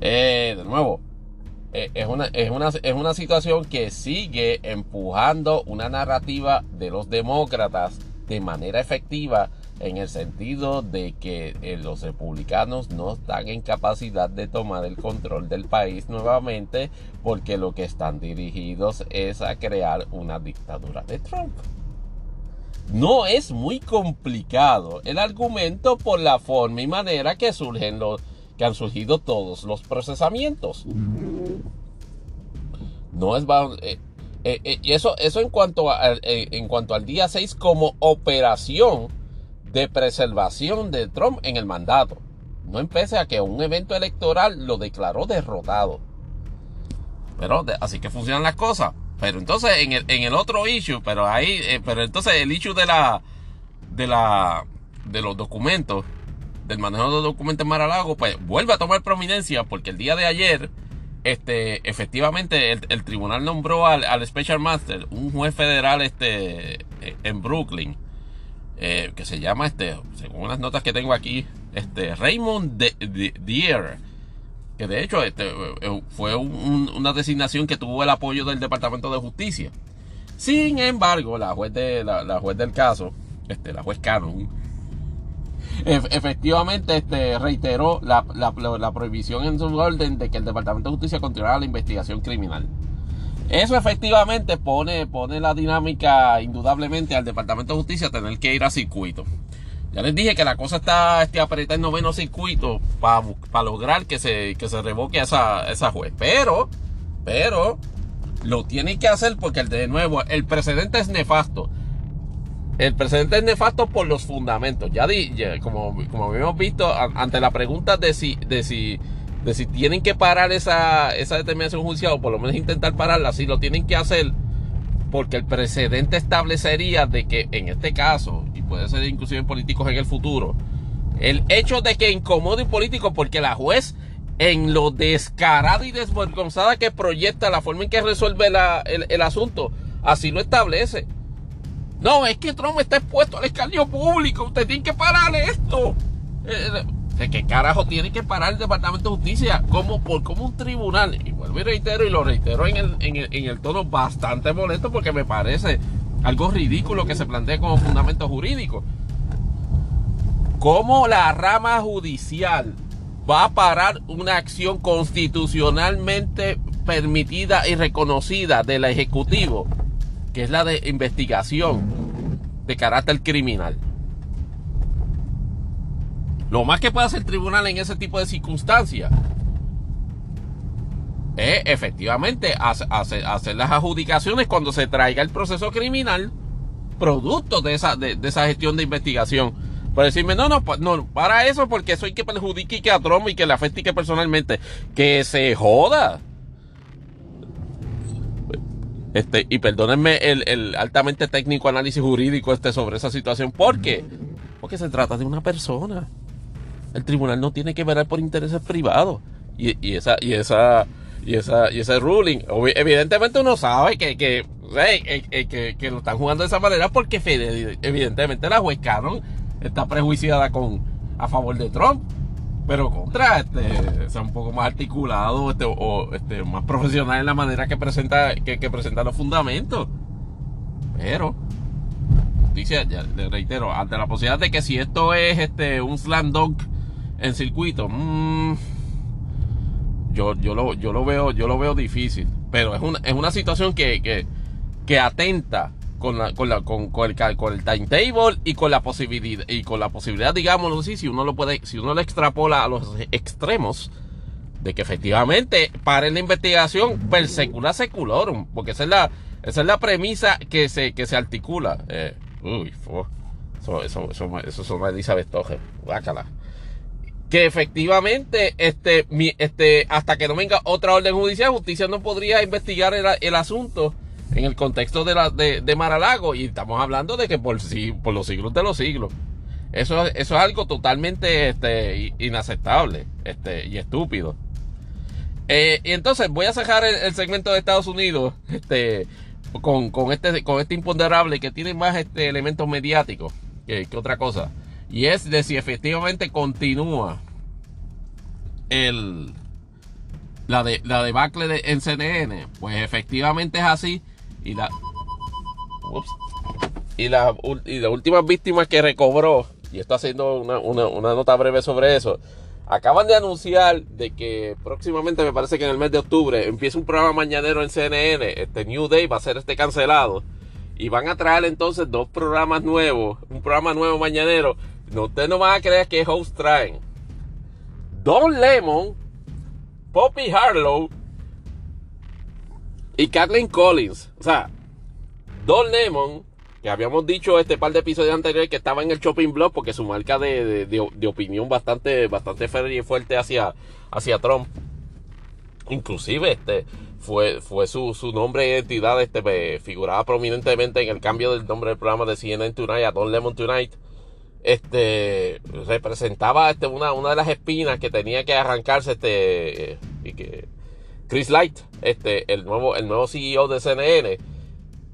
Eh, de nuevo, eh, es, una, es, una, es una situación que sigue empujando una narrativa de los demócratas de manera efectiva en el sentido de que eh, los republicanos no están en capacidad de tomar el control del país nuevamente porque lo que están dirigidos es a crear una dictadura de Trump. No es muy complicado el argumento por la forma y manera que surgen los, que han surgido todos los procesamientos. No es eh, eh, eh, eso, eso en, cuanto en cuanto al día 6 como operación de preservación de Trump en el mandato. No empecé a que un evento electoral lo declaró derrotado. Pero así que funcionan las cosas. Pero entonces en el, en el otro issue, pero ahí, pero entonces el issue de la, de la, de los documentos, del manejo de documentos en Mar-a-Lago, pues vuelve a tomar prominencia porque el día de ayer, este, efectivamente, el, tribunal nombró al, Special Master, un juez federal este, en Brooklyn, eh, que se llama, este, según unas notas que tengo aquí, este, Raymond Dier, que de hecho este, eh, fue una designación que tuvo el apoyo del Departamento de Justicia. Sin embargo, la juez, de, la, juez del caso, este, la juez Cannon, efectivamente este, reiteró la, prohibición en su orden de que el Departamento de Justicia continuara la investigación criminal. Eso efectivamente pone, pone la dinámica indudablemente al Departamento de Justicia tener que ir a circuito. Ya les dije que la cosa está este, apretada en noveno circuito para lograr que se, que se revoque esa, esa juez. Pero, pero, lo tiene que hacer porque de nuevo, el precedente es nefasto. El presidente es nefasto por los fundamentos. Ya, di, como, como habíamos visto, ante la pregunta de si, de si, de si tienen que parar esa, esa determinación judicial o por lo menos intentar pararla, si lo tienen que hacer, porque el precedente establecería de que en este caso, y puede ser inclusive en políticos en el futuro, el hecho de que incomode un político porque la juez en lo descarada y desvergonzada que proyecta la forma en que resuelve el, el asunto, así lo establece. No, es que Trump está expuesto al escarnio público. Usted tiene que pararle esto. Eh, ¿De qué carajo tiene que parar el Departamento de Justicia? Como, por, como un tribunal. Y vuelvo y reitero, y lo reitero en el, en el, en el tono bastante molesto porque me parece algo ridículo que se plantea como fundamento jurídico. ¿Cómo la rama judicial va a parar una acción constitucionalmente permitida y reconocida del Ejecutivo que es la de investigación de carácter criminal. Lo más que puede hacer el tribunal en ese tipo de circunstancias es efectivamente hacer las adjudicaciones cuando se traiga el proceso criminal producto de esa, de, esa gestión de investigación. Por decirme, no, no, no, para eso, porque eso hay que perjudique que a Trump y que le afecte que personalmente. Que se joda. Este, y perdónenme el, altamente técnico análisis jurídico este sobre esa situación. ¿Por qué? Porque se trata de una persona. El tribunal no tiene que ver por intereses privados. Y, esa, y esa, y esa, y ese ruling, evidentemente uno sabe que, que, que, lo están jugando de esa manera porque evidentemente la juez Cannon está prejuiciada con, a favor de Trump pero contra este sea un poco más articulado este, o este, más profesional en la manera que presenta que, presenta los fundamentos pero dice ya le reitero ante la posibilidad de que si esto es este un slam dunk en circuito mmm, yo, yo, lo, yo, lo veo, yo lo veo difícil. Pero es una, es una situación que, que, que atenta con, la, con, la, con, con, el, con el timetable y con la posibilidad, y con la posibilidad, digámoslo así, si uno lo puede, si uno lo extrapola a los extremos, de que efectivamente pare la investigación per secula seculorum, porque esa es la, esa es la premisa que se, que se articula. Eh, uy, eso, eso, eso, eso son Elizabeth Toje, guácala que efectivamente este, mi, este, hasta que no venga otra orden judicial, justicia no podría investigar el, el asunto en el contexto de, la, de, de Maralago y estamos hablando de que por, por los siglos de los siglos. Eso, eso es algo totalmente este, inaceptable este, y estúpido. Eh, y entonces voy a cerrar el, segmento de Estados Unidos este, con, con, este, con este imponderable que tiene más este, elementos mediáticos que, que otra cosa. Y es de si efectivamente continúa el, la, de, la debacle de, en CNN. Pues efectivamente es así. Y la. y, la, y las últimas víctimas que recobró, y está haciendo una, una, nota breve sobre eso, acaban de anunciar de que próximamente, me parece que en el mes de octubre, empieza un programa mañanero en CNN, este New Day va a ser este cancelado, y van a traer entonces dos programas nuevos, un programa nuevo mañanero, no, ustedes no van a creer que host traen. Don Lemon, Poppy Harlow y Kathleen Collins. O sea, Don Lemon, que habíamos dicho este par de episodios anteriores que estaba en el shopping blog porque su marca de, de, opinión bastante, bastante y fuerte hacia, hacia Trump. Inclusive este fue, fue su, su nombre e identidad, este, figuraba prominentemente en el cambio del nombre del programa de CNN Tonight a Don Lemon Tonight. Este representaba este, una, una de las espinas que tenía que arrancarse este y que Chris Light, este, el nuevo, el nuevo CEO de CNN,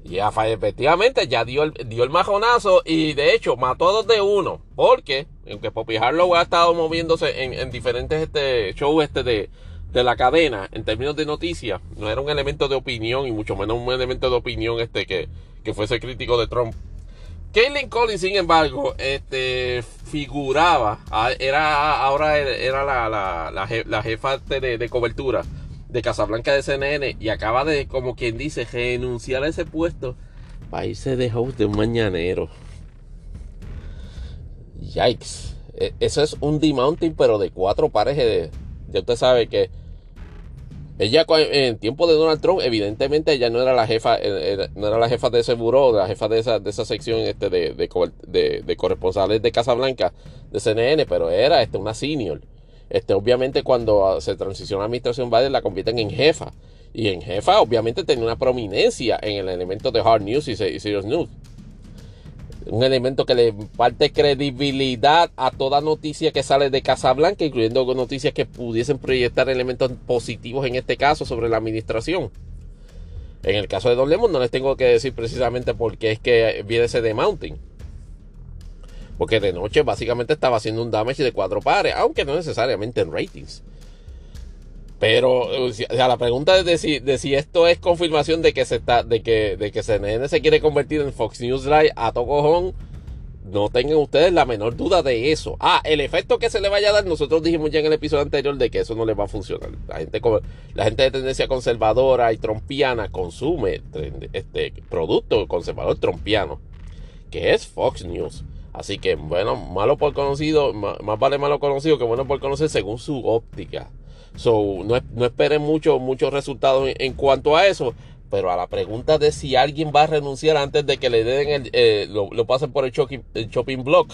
ya efectivamente ya dio el, dio el majonazo y de hecho mató a dos de uno. Porque, aunque Poppy ha estado moviéndose en, diferentes este, shows este de, de la cadena, en términos de noticias, no era un elemento de opinión y mucho menos un elemento de opinión este que, que fuese crítico de Trump. Caitlin Collins, sin embargo, este, figuraba, era, ahora era la, la, jefa de, cobertura de Casablanca de CNN y acaba de, como quien dice, renunciar a ese puesto para irse de host de un mañanero. Yikes. E, eso es un demounting, pero de cuatro pares de. Ya usted sabe que. Ella en tiempo de Donald Trump, evidentemente ella no era la jefa, no era la jefa de ese buró, la jefa de esa, de esa sección este de, de, corresponsales de Casablanca de CNN, pero era este, una senior. Este, obviamente cuando se transiciona a administración Biden la convierten en jefa. Y en jefa obviamente tenía una prominencia en el elemento de hard news y serious news. Un elemento que le parte credibilidad a toda noticia que sale de Casablanca, incluyendo noticias que pudiesen proyectar elementos positivos en este caso sobre la administración. En el caso de Don Lemon no les tengo que decir precisamente por qué es que viene ese de Mountain. Porque de noche básicamente estaba haciendo un damage de cuatro pares, aunque no necesariamente en ratings. Pero o sea, la pregunta es de si, de si esto es confirmación de que se está, de que, de que CNN se quiere convertir en Fox News Live a tocojón. No tengan ustedes la menor duda de eso. Ah, el efecto que se le vaya a dar, nosotros dijimos ya en el episodio anterior de que eso no le va a funcionar. La gente, la gente de tendencia conservadora y trompiana consume este producto conservador trompiano, que es Fox News. Así que, bueno, malo por conocido, más, vale malo conocido que bueno por conocer según su óptica. So, no, no esperen muchos muchos resultados en, cuanto a eso. Pero a la pregunta de si alguien va a renunciar antes de que le den el, eh, lo, pasen por el shopping, shopping block.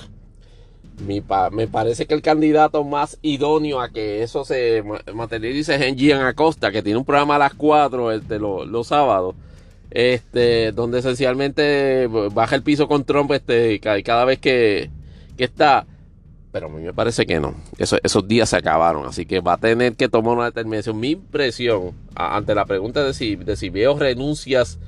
Me parece que el candidato más idóneo a que eso se materialice es en Gian Acosta, que tiene un programa a las 4 este, los sábados este, donde esencialmente baja el piso con Trump este, cada vez que, está. Pero a mí me parece que no. esos días se acabaron. Así que va a tener que tomar una determinación. Mi impresión ante la pregunta de si, de si veo renuncias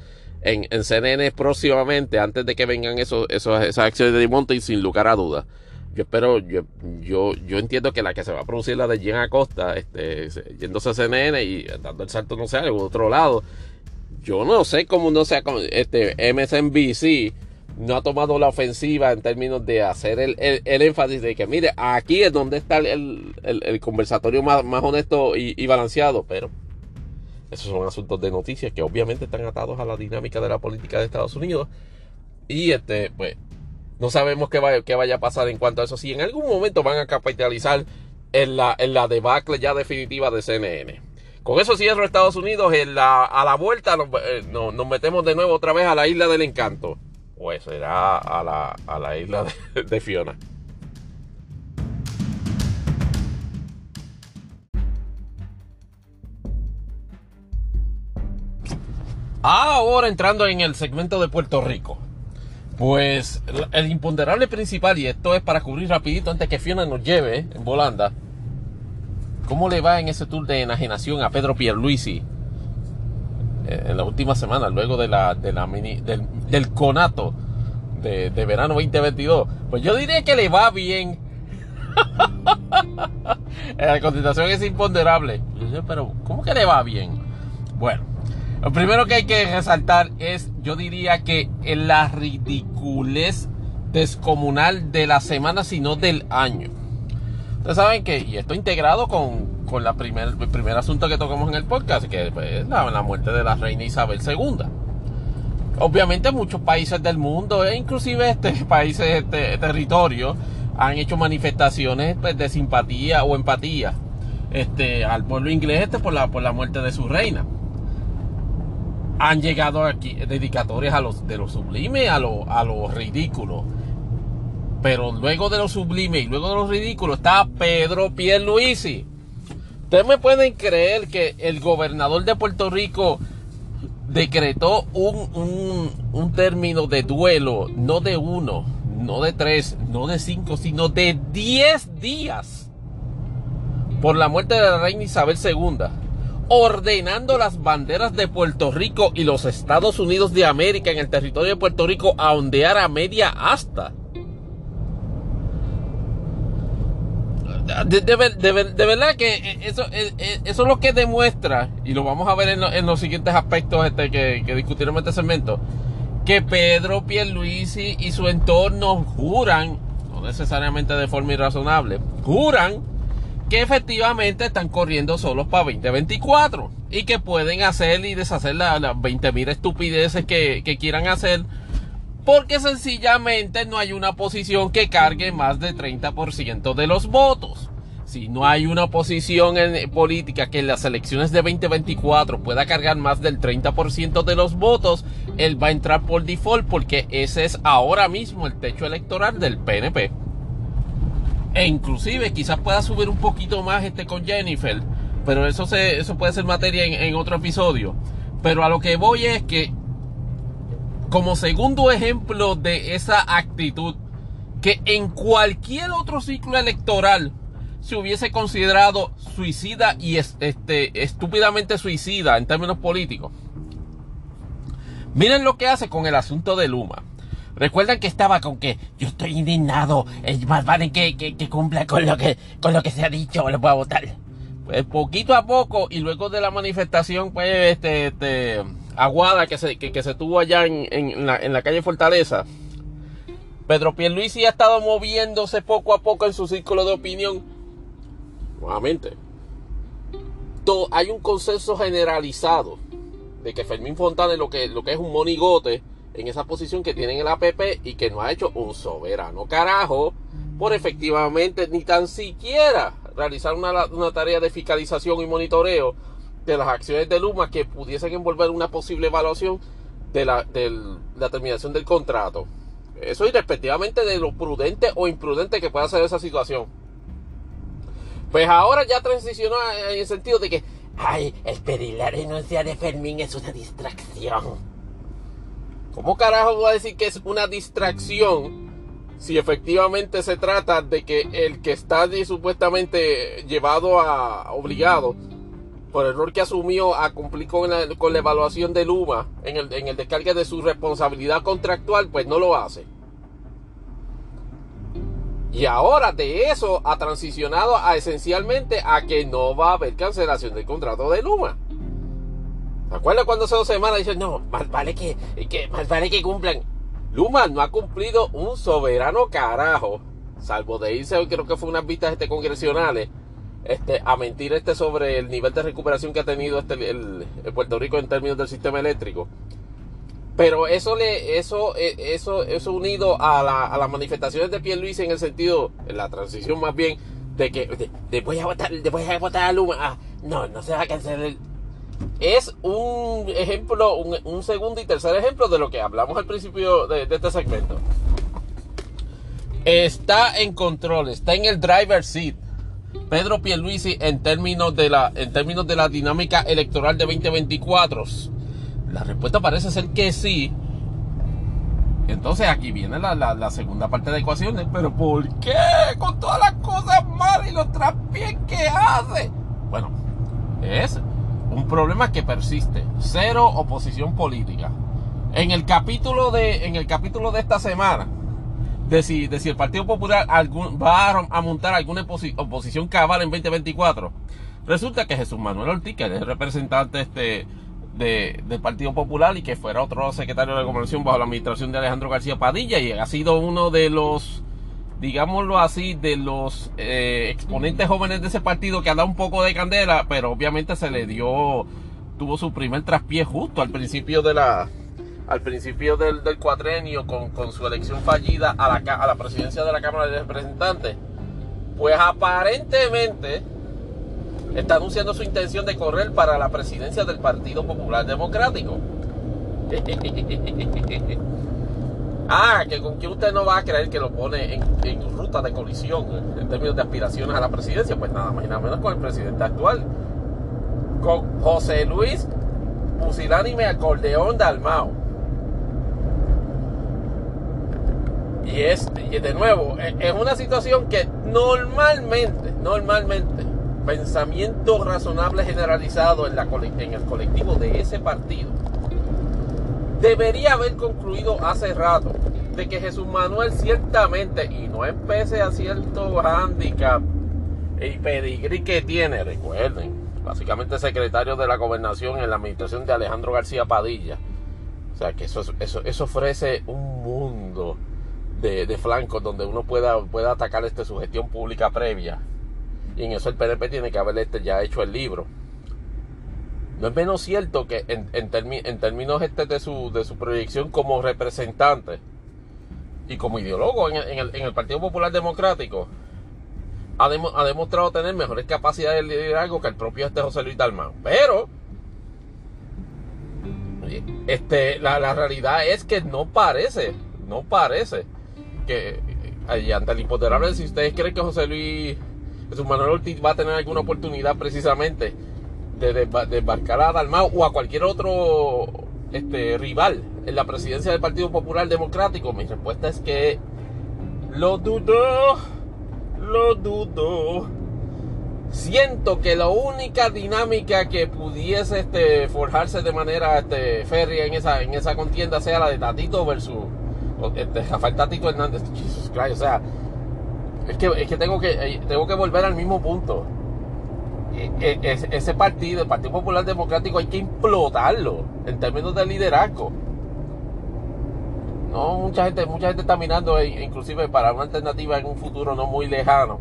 en, en CNN próximamente, antes de que vengan esos, esos, esas acciones de y sin lugar a dudas. Yo espero, yo, yo, yo entiendo que la que se va a producir la de Jen Acosta, este, yéndose a CNN y dando el salto, no sé, a otro lado, yo no sé cómo no sea este MSNBC no ha tomado la ofensiva en términos de hacer el, énfasis de que, mire, aquí es donde está el, conversatorio más, honesto y, balanceado, pero esos son asuntos de noticias que obviamente están atados a la dinámica de la política de Estados Unidos. Y este, pues, no sabemos qué, qué vaya a pasar en cuanto a eso. Si en algún momento van a capitalizar en la, en la debacle ya definitiva de CNN. Con eso cierro Estados Unidos. A la vuelta eh, nos, metemos de nuevo otra vez a la isla del encanto. Pues será a la, a la isla de, Fiona. Ahora entrando en el segmento de Puerto Rico. Pues el imponderable principal, y esto es para cubrir rapidito antes que Fiona nos lleve en volanda. ¿Cómo le va en ese tour de enajenación a Pedro Pierluisi en la última semana, luego de la, de la mini, del, conato de, verano 2022? Pues yo diría que le va bien. la contestación es imponderable. Pero, ¿cómo que le va bien? Bueno, lo primero que hay que resaltar es, yo diría que en la ridiculez descomunal de la semana, sino del año. Ustedes saben que, y esto integrado con, con la primer, el primer asunto que tocamos en el podcast, que es la, muerte de la reina Isabel II. Obviamente muchos países del mundo, e inclusive este, países, este, territorios, han hecho manifestaciones pues, de simpatía o empatía este, al pueblo inglés este, por, la, por la muerte de su reina. Han llegado aquí dedicatorias a los, de lo sublime a lo, a lo ridículo pero luego de lo sublime y luego de lo ridículo está Pedro Pierluisi. Ustedes me pueden creer que el gobernador de Puerto Rico decretó un, un, término de duelo, no de uno, no de tres, no de cinco, sino de diez días por la muerte de la reina Isabel II, ordenando las banderas de Puerto Rico y los Estados Unidos de América en el territorio de Puerto Rico a ondear a media asta. De, verdad que eso, eh, eh, eso es lo que demuestra, y lo vamos a ver en, los siguientes aspectos este, que, que discutiremos en este segmento, que Pedro Pierluisi y su entorno juran, no necesariamente de forma irrazonable, juran que efectivamente están corriendo solos para 2024 y que pueden hacer y deshacer las 20.000 estupideces que, que quieran hacer porque sencillamente no hay una posición que cargue más del 30% de los votos. Si no hay una posición en política que en las elecciones de 2024 pueda cargar más del 30% de los votos, él va a entrar por default porque ese es ahora mismo el techo electoral del PNP. E inclusive quizás pueda subir un poquito más este con Jennifer, pero eso, eso puede ser materia en otro episodio. Pero a lo que voy es que como segundo ejemplo de esa actitud que en cualquier otro ciclo electoral se hubiese considerado suicida y este, estúpidamente suicida en términos políticos. Miren lo que hace con el asunto de Luma. Recuerdan que estaba con que yo estoy indignado, es más vale que, que, cumpla con lo que, con lo que se ha dicho, lo puedo votar. Pues poquito a poco y luego de la manifestación, pues este, este aguada que se, que, se tuvo allá en, la, en, la, calle Fortaleza, Pedro Pierluisi ha estado moviéndose poco a poco en su círculo de opinión. Nuevamente, hay un consenso generalizado de que Fermín Fontana es lo que, lo que es un monigote en esa posición que tiene en el APP y que no ha hecho un soberano carajo por efectivamente ni tan siquiera realizar una, una tarea de fiscalización y monitoreo de las acciones de Luma que pudiesen envolver una posible evaluación de la, la terminación del contrato. Eso irrespectivamente de lo prudente o imprudente que pueda ser esa situación. Pues ahora ya transicionó en el sentido de que, ay, el pedir la renuncia de Fermín es una distracción. ¿Cómo carajo voy a decir que es una distracción si efectivamente se trata de que el que está supuestamente llevado a obligado por el rol que asumió a cumplir con la, con la evaluación de Luma en el, en descargue de su responsabilidad contractual, pues no lo hace. Y ahora de eso ha transicionado a esencialmente a que no va a haber cancelación del contrato de Luma. ¿Se acuerdan cuando hace dos semanas dicen, no, más vale que, que, más vale que cumplan? Luma no ha cumplido un soberano carajo, salvo de irse, creo que fue unas vistas este, congresionales, este, a mentir este sobre el nivel de recuperación que ha tenido este, el, Puerto Rico en términos del sistema eléctrico. Pero eso le, eso, e, eso, eso unido a, la, a las manifestaciones de Pierluisi en el sentido, en la transición más bien, de que después de votar, después de votar a Luma, ah, no, no se va a cancelar. Es un ejemplo, un, segundo y tercer ejemplo de lo que hablamos al principio de, de este segmento. Está en control, está en el driver seat Pedro Pierluisi en términos de la, en términos de la dinámica electoral de 2024? La respuesta parece ser que sí. Entonces aquí viene la, segunda parte de la ecuación. Pero ¿por qué? Con todas las cosas malas y los traspiés que hace. Bueno, es un problema que persiste. Cero oposición política. En el capítulo de, en el capítulo de esta semana, de si, de el Partido Popular va a montar alguna oposición cabal en 2024. Resulta que Jesús Manuel Ortiz, que es representante este, del Partido Popular y que fuera otro secretario de Gobernación bajo la administración de Alejandro García Padilla y ha sido uno de los, digámoslo así, de los eh, exponentes jóvenes de ese partido que ha dado un poco de candela, pero obviamente se le dio, tuvo su primer traspié justo al principio de la, al principio del, del cuatrenio con, su elección fallida a la, presidencia de la Cámara de Representantes, pues aparentemente está anunciando su intención de correr para la presidencia del Partido Popular Democrático. ah, que con que usted no va a creer que lo pone en, en, ruta de colisión en términos de aspiraciones a la presidencia, pues nada más y nada menos con el presidente actual, con José Luis Pusilánime Acordeón Dalmao. Y es, de nuevo, e, es una situación que normalmente, normalmente, pensamiento razonable generalizado en, la, el colectivo de ese partido, debería haber concluido hace rato de que Jesús Manuel ciertamente, y no empece a cierto handicap y pedigrí que tiene, recuerden, básicamente secretario de la gobernación en la administración de Alejandro García Padilla. O sea que eso, eso, eso ofrece un mundo de, de flancos donde uno pueda, pueda atacar este, su gestión pública previa. Y en eso el PNP tiene que haber este, ya hecho el libro. No es menos cierto que en, en, términos este de, su, de su proyección como representante y como ideólogo en el, en el, Partido Popular Democrático, ha, ha, demostrado tener mejores capacidades de liderazgo que el propio este José Luis Dalmán. Pero este, la, la realidad es que no parece, no parece que ante el impoterable, si ustedes creen que José Luis, Jesús Manuel Ortiz va a tener alguna oportunidad precisamente de, desbarcar a Dalmau o a cualquier otro este, rival en la presidencia del Partido Popular Democrático, mi respuesta es que lo dudo, lo dudo. Siento que la única dinámica que pudiese este, forjarse de manera este, férrea en esa, en esa contienda sea la de Tatito versus este, Rafael Tatito Hernández, o sea, es que, es que, tengo que eh, tengo que volver al mismo punto. E, e, ese partido, el Partido Popular Democrático, hay que implotarlo en términos de liderazgo. No, mucha gente, mucha gente está mirando, eh, inclusive para una alternativa en un futuro no muy lejano.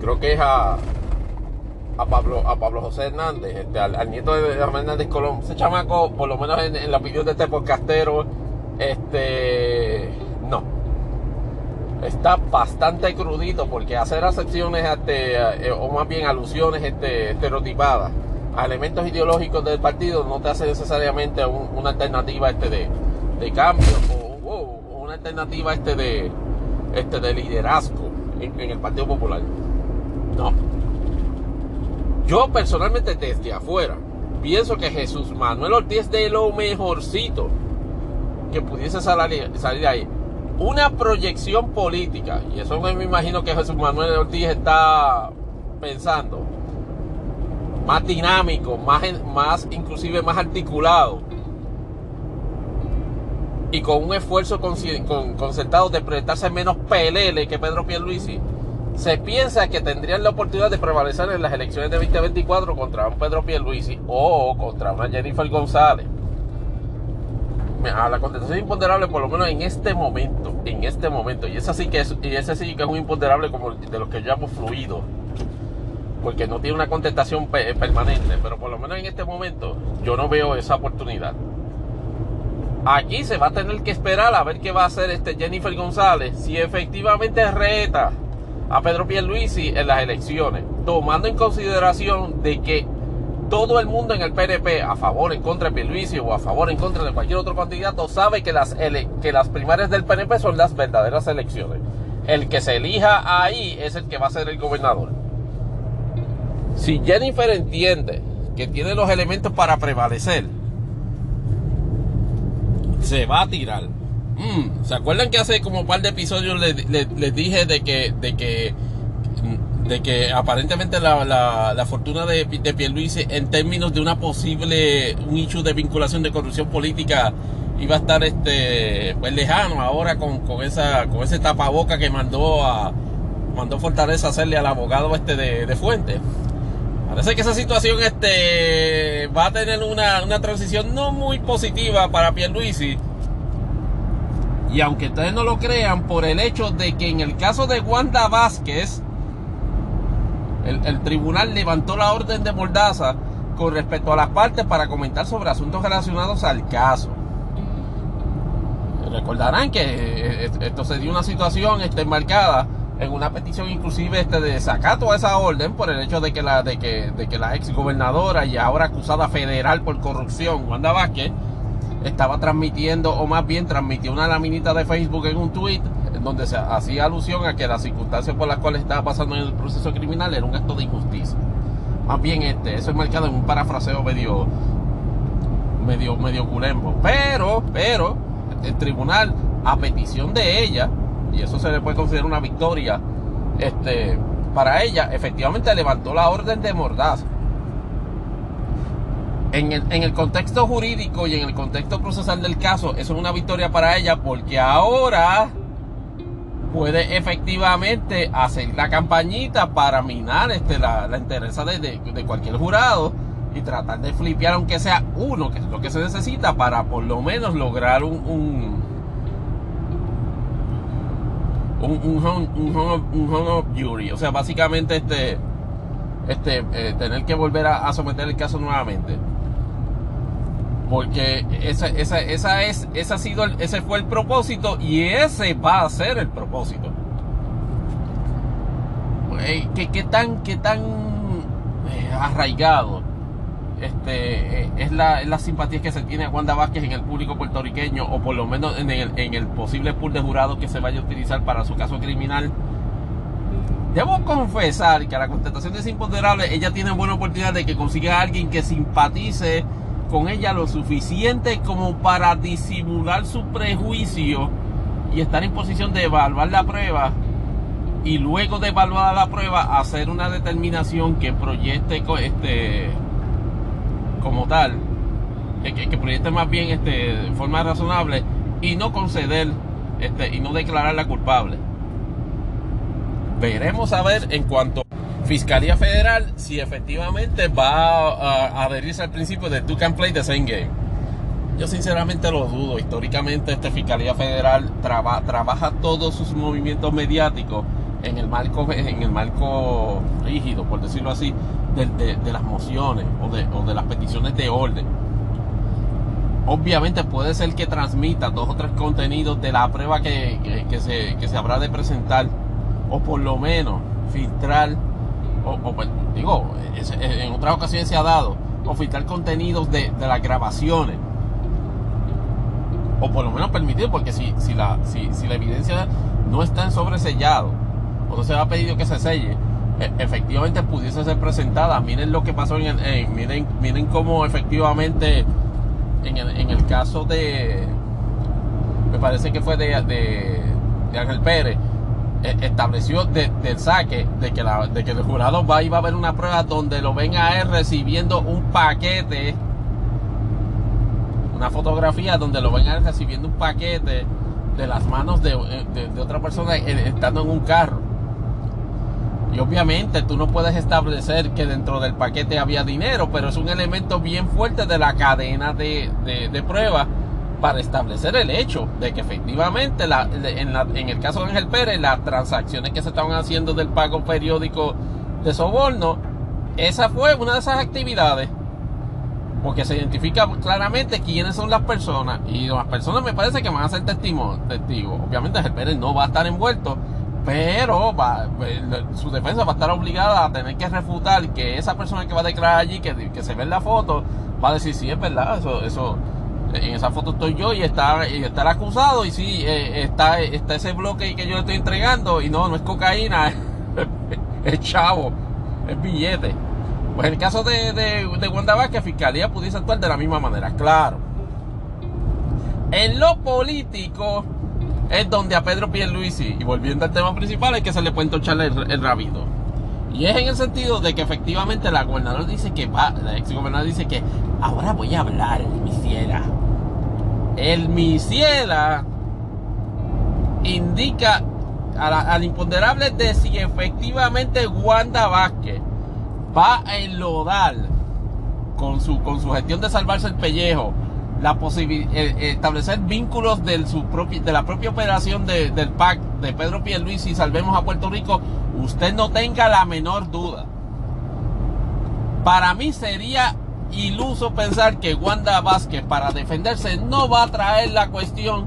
Creo que es a, a Pablo, a Pablo José Hernández, este, al, nieto de Hernández Colón. Ese chamaco, por lo menos en, en la opinión de este podcastero, este, no. Está bastante crudito porque hacer acepciones este, eh, o más bien alusiones este, estereotipadas a elementos ideológicos del partido no te hace necesariamente una alternativa este de, de cambio o, una alternativa este de, este de liderazgo en, en el Partido Popular. No. Yo personalmente desde afuera pienso que Jesús Manuel Ortiz de lo mejorcito que pudiese salir, salir ahí. Una proyección política, y eso me imagino que Jesús Manuel Ortiz está pensando, más dinámico, más, más inclusive más articulado, y con un esfuerzo concertado de presentarse menos PLL que Pedro Pierluisi, se piensa que tendrían la oportunidad de prevalecer en las elecciones de 2024 contra un Pedro Pierluisi o contra una Jennifer González a la contestación imponderable por lo menos en este momento, en este momento, y ese sí que es, y ese sí que es un imponderable como de los que yo llamo fluido, porque no tiene una contestación permanente, pero por lo menos en este momento yo no veo esa oportunidad. Aquí se va a tener que esperar a ver qué va a hacer este Jennifer González si efectivamente reta a Pedro Pierluisi en las elecciones, tomando en consideración de que todo el mundo en el PNP, a favor, en contra de Pierluisi o a favor, en contra de cualquier otro candidato, sabe que las, que las primarias del PNP son las verdaderas elecciones. El que se elija ahí es el que va a ser el gobernador. Si Jennifer entiende que tiene los elementos para prevalecer, se va a tirar. Mm, ¿Se acuerdan que hace como un par de episodios les, dije de que, de que, de que aparentemente la, fortuna de, de Pierluisi en términos de una posible, un hecho de vinculación de corrupción política iba a estar este pues lejano ahora con, esa con ese tapaboca que mandó a mandó Fortaleza hacerle al abogado este de, de Fuente. Parece que esa situación este, va a tener una, una transición no muy positiva para Pierluisi. Y aunque ustedes no lo crean, por el hecho de que en el caso de Wanda Vázquez, el, tribunal levantó la orden de Mordaza con respecto a las partes para comentar sobre asuntos relacionados al caso. Recordarán que eh, esto se dio una situación este, enmarcada en una petición inclusive este de sacato a esa orden por el hecho de que la de que, de que la ex gobernadora y ahora acusada federal por corrupción Wanda Vázquez estaba transmitiendo o más bien transmitió una laminita de Facebook en un tweet donde se hacía alusión a que las circunstancias por las cuales estaba pasando en el proceso criminal era un acto de injusticia más bien este eso es marcado en un parafraseo medio medio medio culembo pero pero el tribunal a petición de ella y eso se le puede considerar una victoria este, para ella, efectivamente levantó la orden de mordaza. En el, en el, contexto jurídico y en el contexto procesal del caso, eso es una victoria para ella porque ahora puede efectivamente hacer la campañita para minar este, la, la de, de, cualquier jurado y tratar de flipear aunque sea uno, que es lo que se necesita para por lo menos lograr un un, un, home, un, of jury. O sea, básicamente este, este, eh, tener que volver a, someter el caso nuevamente. Porque esa, esa, esa es, ese sido, ese fue el propósito y ese va a ser el propósito. ¿Qué, qué tan, qué tan eh, arraigado este, eh, es, la, es la simpatía que se tiene a Wanda Vázquez en el público puertorriqueño o por lo menos en el, en el posible pool de jurados que se vaya a utilizar para su caso criminal. Debo confesar que a la contestación es imponderable, ella tiene buena oportunidad de que consiga a alguien que simpatice con ella lo suficiente como para disimular su prejuicio y estar en posición de evaluar la prueba y luego de evaluar la prueba hacer una determinación que proyecte este como tal, que, que, proyecte más bien este, de forma razonable y no conceder este, y no declararla culpable. Veremos a ver en cuanto Fiscalía Federal si efectivamente va a, adherirse al principio de tú can play the same game. Yo sinceramente lo dudo. Históricamente este Fiscalía Federal trabaja todos sus movimientos mediáticos en el marco, en el marco rígido, por decirlo así, de, las mociones o de, o de las peticiones de orden. Obviamente puede ser que transmita dos o tres contenidos de la prueba que, que, se, que se habrá de presentar, o por lo menos filtrar, o, pues, digo, en otras ocasiones se ha dado, o contenidos de, de las grabaciones o por lo menos permitir, porque si, si, la, si, si la evidencia no está en sobresellado, o no se ha pedido que se selle, e, efectivamente pudiese ser presentada. Miren lo que pasó en el, miren, miren cómo efectivamente en el, en el caso de, me parece que fue de, de, Ángel Pérez, e, estableció del saque de que, de que el jurado va, iba a haber una prueba donde lo ven a él recibiendo un paquete, una fotografía donde lo ven a él recibiendo un paquete de las manos de, de otra persona eh, estando en un carro. Y obviamente tú no puedes establecer que dentro del paquete había dinero, pero es un elemento bien fuerte de la cadena de, de, pruebas para establecer el hecho de que efectivamente en, el caso de Ángel Pérez las transacciones que se estaban haciendo del pago periódico de soborno, esa fue una de esas actividades porque se identifica claramente quiénes son las personas y las personas me parece que van a ser testigos. Obviamente Ángel Pérez no va a estar envuelto, pero va, su defensa va a estar obligada a tener que refutar que esa persona que va a declarar allí, que, que se ve en la foto, va a decir sí es verdad, eso, eso en esa foto estoy yo y está, y está el acusado y sí, eh, está, está ese bloque que yo le estoy entregando y no, no es cocaína, es chavo, es billete. Pues en el caso de, de, de Wanda Vázquez, Fiscalía pudiese actuar de la misma manera, claro. En lo político es donde a Pedro Pierluisi, y volviendo al tema principal, es que se le puede entorchar el, el rabito. Y es en el sentido de que efectivamente la gobernadora dice que va, la ex gobernadora dice que ahora voy a hablar, mi ciela el Misiela indica al imponderable de si efectivamente Wanda Vázquez va a enlodar con su, con su gestión de salvarse el pellejo la posibilidad eh, establecer vínculos su de la propia operación del PAC de Pedro Pierluisi y salvemos a Puerto Rico, usted no tenga la menor duda. Para mí sería iluso pensar que Wanda Vázquez para defenderse no va a traer la cuestión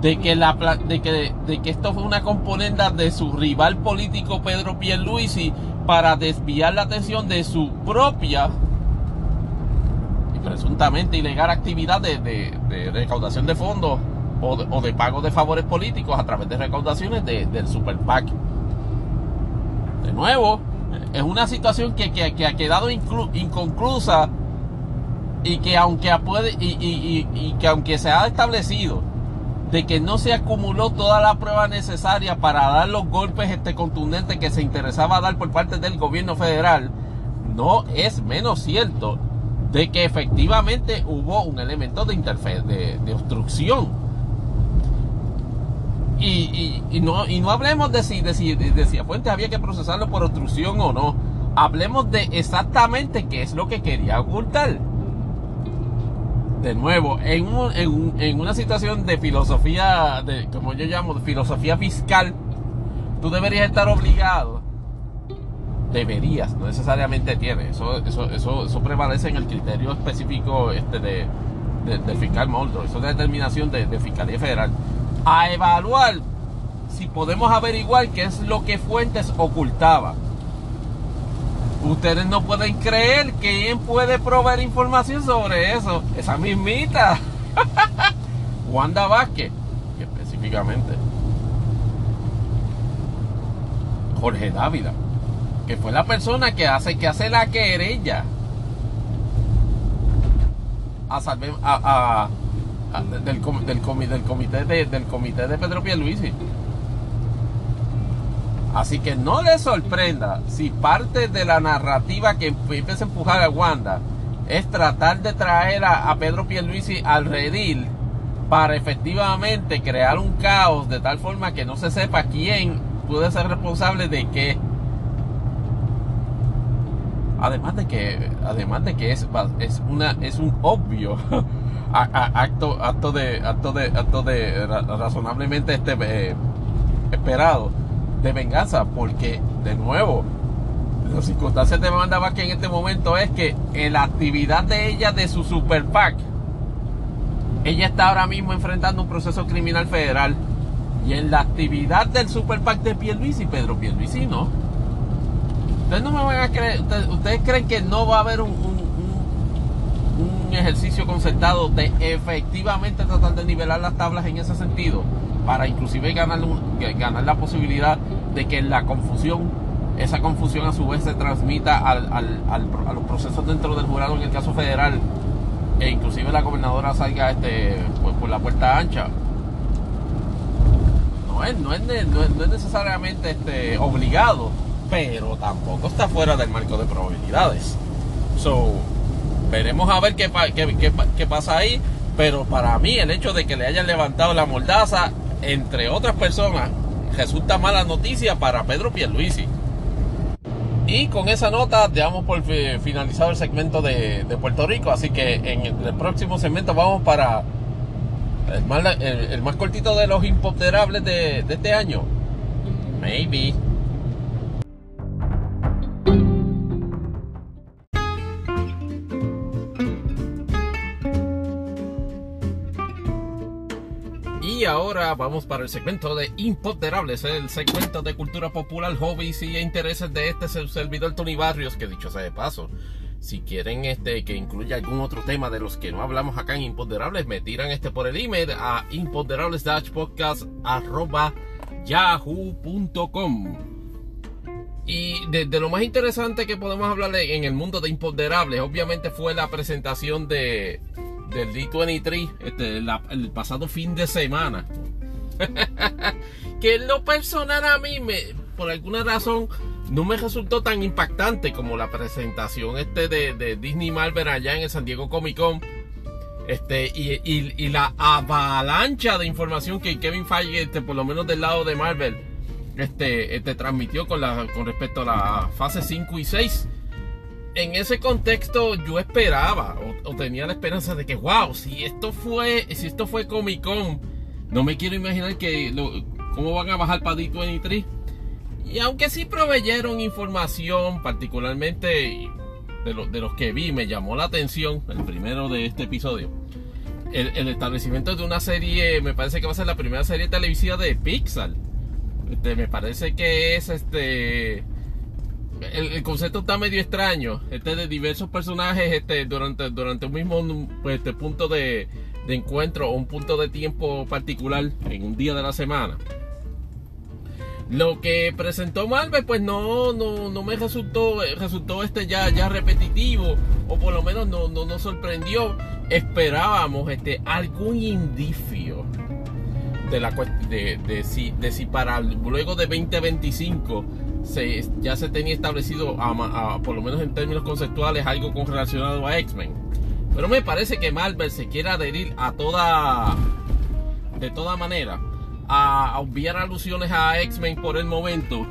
de que, la, de que, de que esto fue una componente de su rival político Pedro Pierluisi para desviar la atención de su propia y presuntamente ilegal actividad de, de, recaudación de fondos o de, o de, pago de favores políticos a través de recaudaciones del Super PAC. De nuevo, es una situación que, que, que ha quedado inconclusa y que aunque puede, y, que aunque se ha establecido de que no se acumuló toda la prueba necesaria para dar los golpes este contundentes que se interesaba dar por parte del gobierno federal, no es menos cierto de que efectivamente hubo un elemento de, de, de obstrucción. Y, no, y no hablemos de si, de, si, de si a Fuentes había que procesarlo por obstrucción o no. Hablemos de exactamente qué es lo que quería ocultar de nuevo, en, en, una situación de filosofía, de, como yo llamo, de filosofía fiscal, tú deberías estar obligado. Deberías, no necesariamente tienes. Eso, eso, eso, prevalece en el criterio específico este de, del fiscal Moldro. Eso es de determinación de, de Fiscalía Federal. A evaluar si podemos averiguar qué es lo que Fuentes ocultaba Ustedes no pueden creer quién puede proveer información sobre eso. Esa mismita. Wanda Vázquez, específicamente. Jorge Dávila, que fue la persona que hace, que hace la querella a, salve, a, del, del, comité de, del comité de Pedro Pierluisi. Así que no le sorprenda si parte de la narrativa que empieza a empujar a Wanda es tratar de traer a, Pedro Pierluisi al redil para efectivamente crear un caos de tal forma que no se sepa quién puede ser responsable de qué. Además de que, además de que es, es una, es un obvio acto, acto de, acto de, acto de razonablemente este, eh, esperado de venganza, porque de nuevo, las circunstancias de Wanda que en este momento es que en la actividad de ella de su super PAC, ella está ahora mismo enfrentando un proceso criminal federal. Y en la actividad del super PAC de Pierluisi, Pedro Pierluisi no. Ustedes no me van a creer, ustedes, creen que no va a haber un, un, un ejercicio concertado de efectivamente tratar de nivelar las tablas en ese sentido para inclusive ganar, la posibilidad de que la confusión, esa confusión a su vez se transmita a los procesos dentro del jurado en el caso federal e inclusive la gobernadora salga este, por, la puerta ancha. No es, no es, no es, necesariamente este, obligado, pero tampoco está fuera del marco de probabilidades. So, veremos a ver qué, qué, qué, qué pasa ahí. Pero para mí el hecho de que le hayan levantado la mordaza entre otras personas, resulta mala noticia para Pedro Pierluisi. Y con esa nota damos por finalizado el segmento de, Puerto Rico. Así que en el próximo segmento vamos para El más, cortito de los imponderables de, de este año. Maybe. Vamos para el segmento de Imponderables, el segmento de cultura popular, hobbies y intereses de este servidor Tony Barrios, que dicho sea de paso, si quieren este que incluya algún otro tema de los que no hablamos acá en Imponderables, me tiran este por el email a imponderables-podcast@yahoo.com. Y de, de, lo más interesante que podemos hablar en el mundo de Imponderables, obviamente fue la presentación de del D23 este, el pasado fin de semana. que en lo personal a mí, me, por alguna razón, no me resultó tan impactante como la presentación este de, de Disney Marvel allá en el San Diego Comic Con. Este, y, y, la avalancha de información que Kevin Feige, este, por lo menos del lado de Marvel, este, este transmitió con, la, con respecto a la fase 5 y 6 en ese contexto yo esperaba o, o, tenía la esperanza de que, wow, si esto fue, si esto fue Comic Con, no me quiero imaginar que lo, cómo van a bajar para D23. Y aunque sí proveyeron información, particularmente de, lo, de los que vi, me llamó la atención, el primero de este episodio. El, establecimiento de una serie, me parece que va a ser la primera serie televisiva de Pixar. Este, me parece que es este el, el, concepto está medio extraño. Este de diversos personajes este, durante, durante un mismo pues, este punto de, de, encuentro o un punto de tiempo particular en un día de la semana. Lo que presentó Marvel, pues no, no, no me resultó, resultó este ya, ya repetitivo, o por lo menos no, no nos sorprendió. Esperábamos este, algún indicio de, la, de, de, si, de si para luego de 2025 se, ya se tenía establecido, por lo menos en términos conceptuales, algo con relacionado a X-Men. Pero me parece que Marvel se quiere adherir a toda, de toda manera, a, obviar alusiones a X-Men por el momento.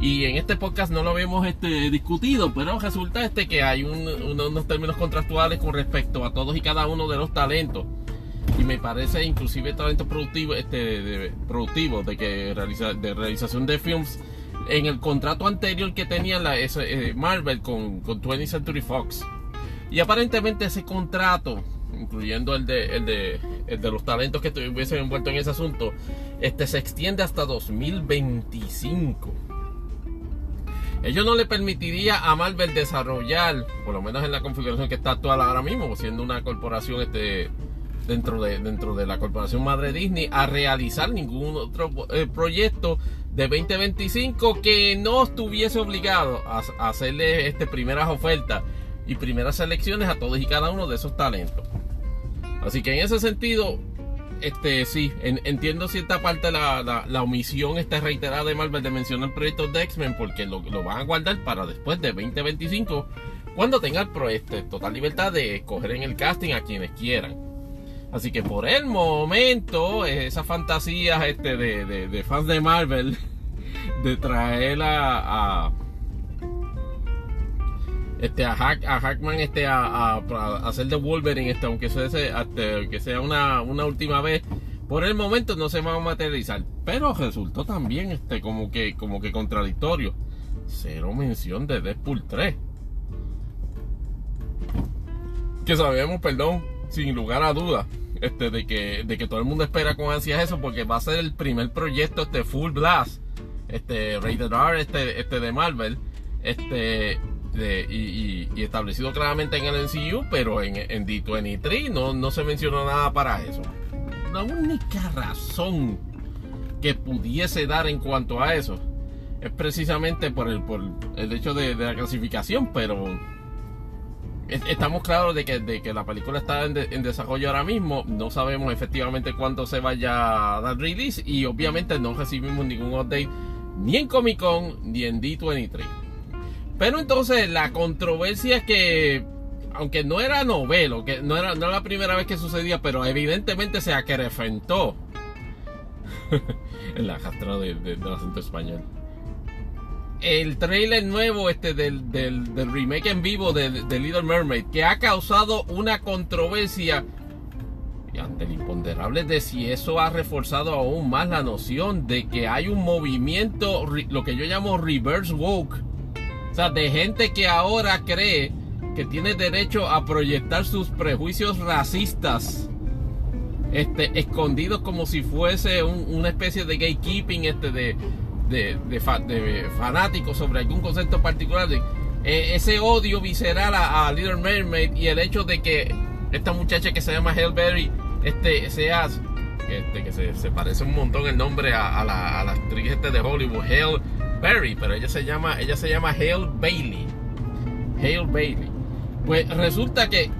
Y en este podcast no lo habíamos este, discutido, pero resulta este que hay un, unos términos contractuales con respecto a todos y cada uno de los talentos. Y me parece inclusive talento productivo, este, de, productivo de que realiza, de realización de films en el contrato anterior que tenía la, ese, eh, Marvel con, con 20th Century Fox. Y aparentemente ese contrato, incluyendo el de, el de, el de los talentos que estuviesen envueltos en ese asunto, este se extiende hasta 2025. Ello no le permitiría a Marvel desarrollar, por lo menos en la configuración que está actual ahora mismo, siendo una corporación este, dentro, de, dentro de la corporación madre Disney, a realizar ningún otro eh, proyecto de 2025 que no estuviese obligado a, a hacerle este, primeras ofertas y primeras selecciones a todos y cada uno de esos talentos. Así que en ese sentido, este sí, en, entiendo cierta parte la, la, omisión está reiterada de Marvel de mencionar proyectos de X-Men porque lo, lo, van a guardar para después de 2025 cuando tengan este, total libertad de escoger en el casting a quienes quieran. Así que por el momento, esas fantasías este, de, de, de fans de Marvel de traer a este a, Hack, a Hackman este a, hacer de Wolverine este aunque sea, este, que sea una, una última vez por el momento no se va a materializar. Pero resultó también este como que como que contradictorio. Cero mención de Deadpool 3 que sabemos perdón sin lugar a dudas este, de, que, de que todo el mundo espera con ansias eso, porque va a ser el primer proyecto este Full Blast, este Rated R este, este de Marvel, este de, y, y, establecido claramente en el MCU, pero en, en D23 no, no se mencionó nada para eso. La única razón que pudiese dar en cuanto a eso es precisamente por el, por el hecho de, de la clasificación, pero estamos claros de que, de que la película está en, de, en, desarrollo ahora mismo. No sabemos efectivamente cuándo se vaya a dar release. Y obviamente no recibimos ningún update ni en Comic Con ni en D23. Pero entonces la controversia es que, aunque no era novelo, que no era, no la primera vez que sucedía, pero evidentemente se acrefentó en la jastra de, de, acento español. El trailer nuevo este del, del, remake en vivo de, de, Little Mermaid que ha causado una controversia y ante el imponderable de si eso ha reforzado aún más la noción de que hay un movimiento, lo que yo llamo reverse woke, sea, de gente que ahora cree que tiene derecho a proyectar sus prejuicios racistas este, escondidos como si fuese una especie de gatekeeping este, de, de, fanáticos sobre algún concepto particular. Eh, ese odio visceral a, Little Mermaid y el hecho de que esta muchacha que se llama Hale Berry este, sea, este, que se, parece un montón el nombre a, la, actriz este de Hollywood, Hale Berry, pero ella se llama, ella se llama Hale Bailey. Hale Bailey. Pues resulta que